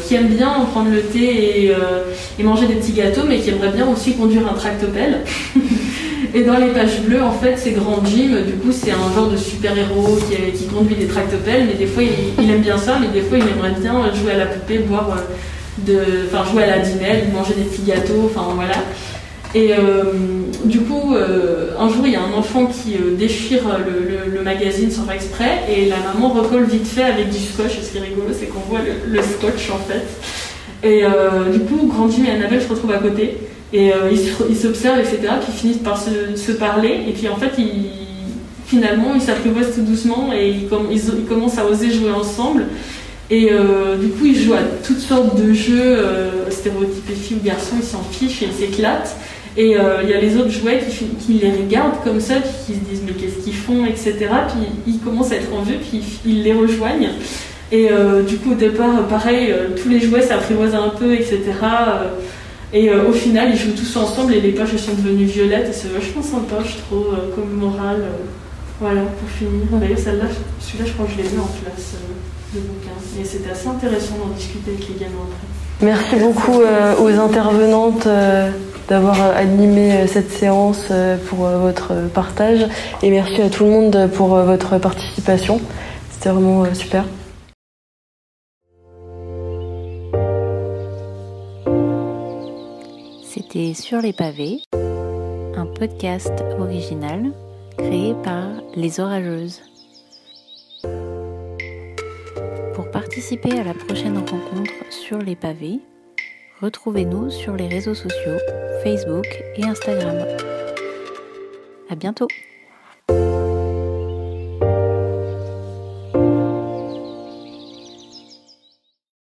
qui aime bien prendre le thé et, et, manger des petits gâteaux, mais qui aimerait bien aussi conduire un tractopelle. Et dans les pages bleues, en fait, c'est Grand Jim. Du coup, c'est un genre de super-héros qui, conduit des tractopelles. Mais des fois, il, aime bien ça, mais des fois, il aimerait bien jouer à la poupée, boire euh, de, enfin, jouer à la dinelle, manger des petits gâteaux, enfin voilà. Et euh, du coup, euh, un jour, il y a un enfant qui déchire le, magazine sans exprès, et la maman recolle vite fait avec du scotch. Et ce qui est rigolo, c'est qu'on voit le, scotch en fait. Et du coup, Grand Jim et Annabelle se retrouvent à côté. Et euh, ils s'observent, etc. Ils finissent par se, parler. Et puis en fait, ils, finalement, ils s'apprivoisent tout doucement et ils, commencent à oser jouer ensemble. Et euh, du coup, ils jouent à toutes sortes de jeux, euh, stéréotypés filles ou garçons, ils s'en fichent et ils s'éclatent. Et euh, il y a les autres jouets qui, qui, les regardent comme ça, puis qui se disent mais qu'est-ce qu'ils font, etc. Puis ils commencent à être en jeu, puis ils les rejoignent. Et du coup, au départ, pareil, tous les jouets s'apprivoisent un peu, etc. Et euh, au final, ils jouent tous ensemble et les pages sont devenues violettes et c'est vachement sympa, je trouve, euh, comme morale. Euh, voilà, pour finir. D'ailleurs, celui-là, je crois que je l'ai vu en classe de bouquin. Et c'était assez intéressant d'en discuter avec les gamins après. Merci beaucoup aux intervenantes d'avoir animé cette séance pour votre partage et merci à tout le monde pour votre participation. C'était vraiment super. Sur les pavés, un podcast original créé par Les Orageuses. Pour participer à la prochaine rencontre sur les pavés, retrouvez-nous sur les réseaux sociaux Facebook et Instagram. À bientôt!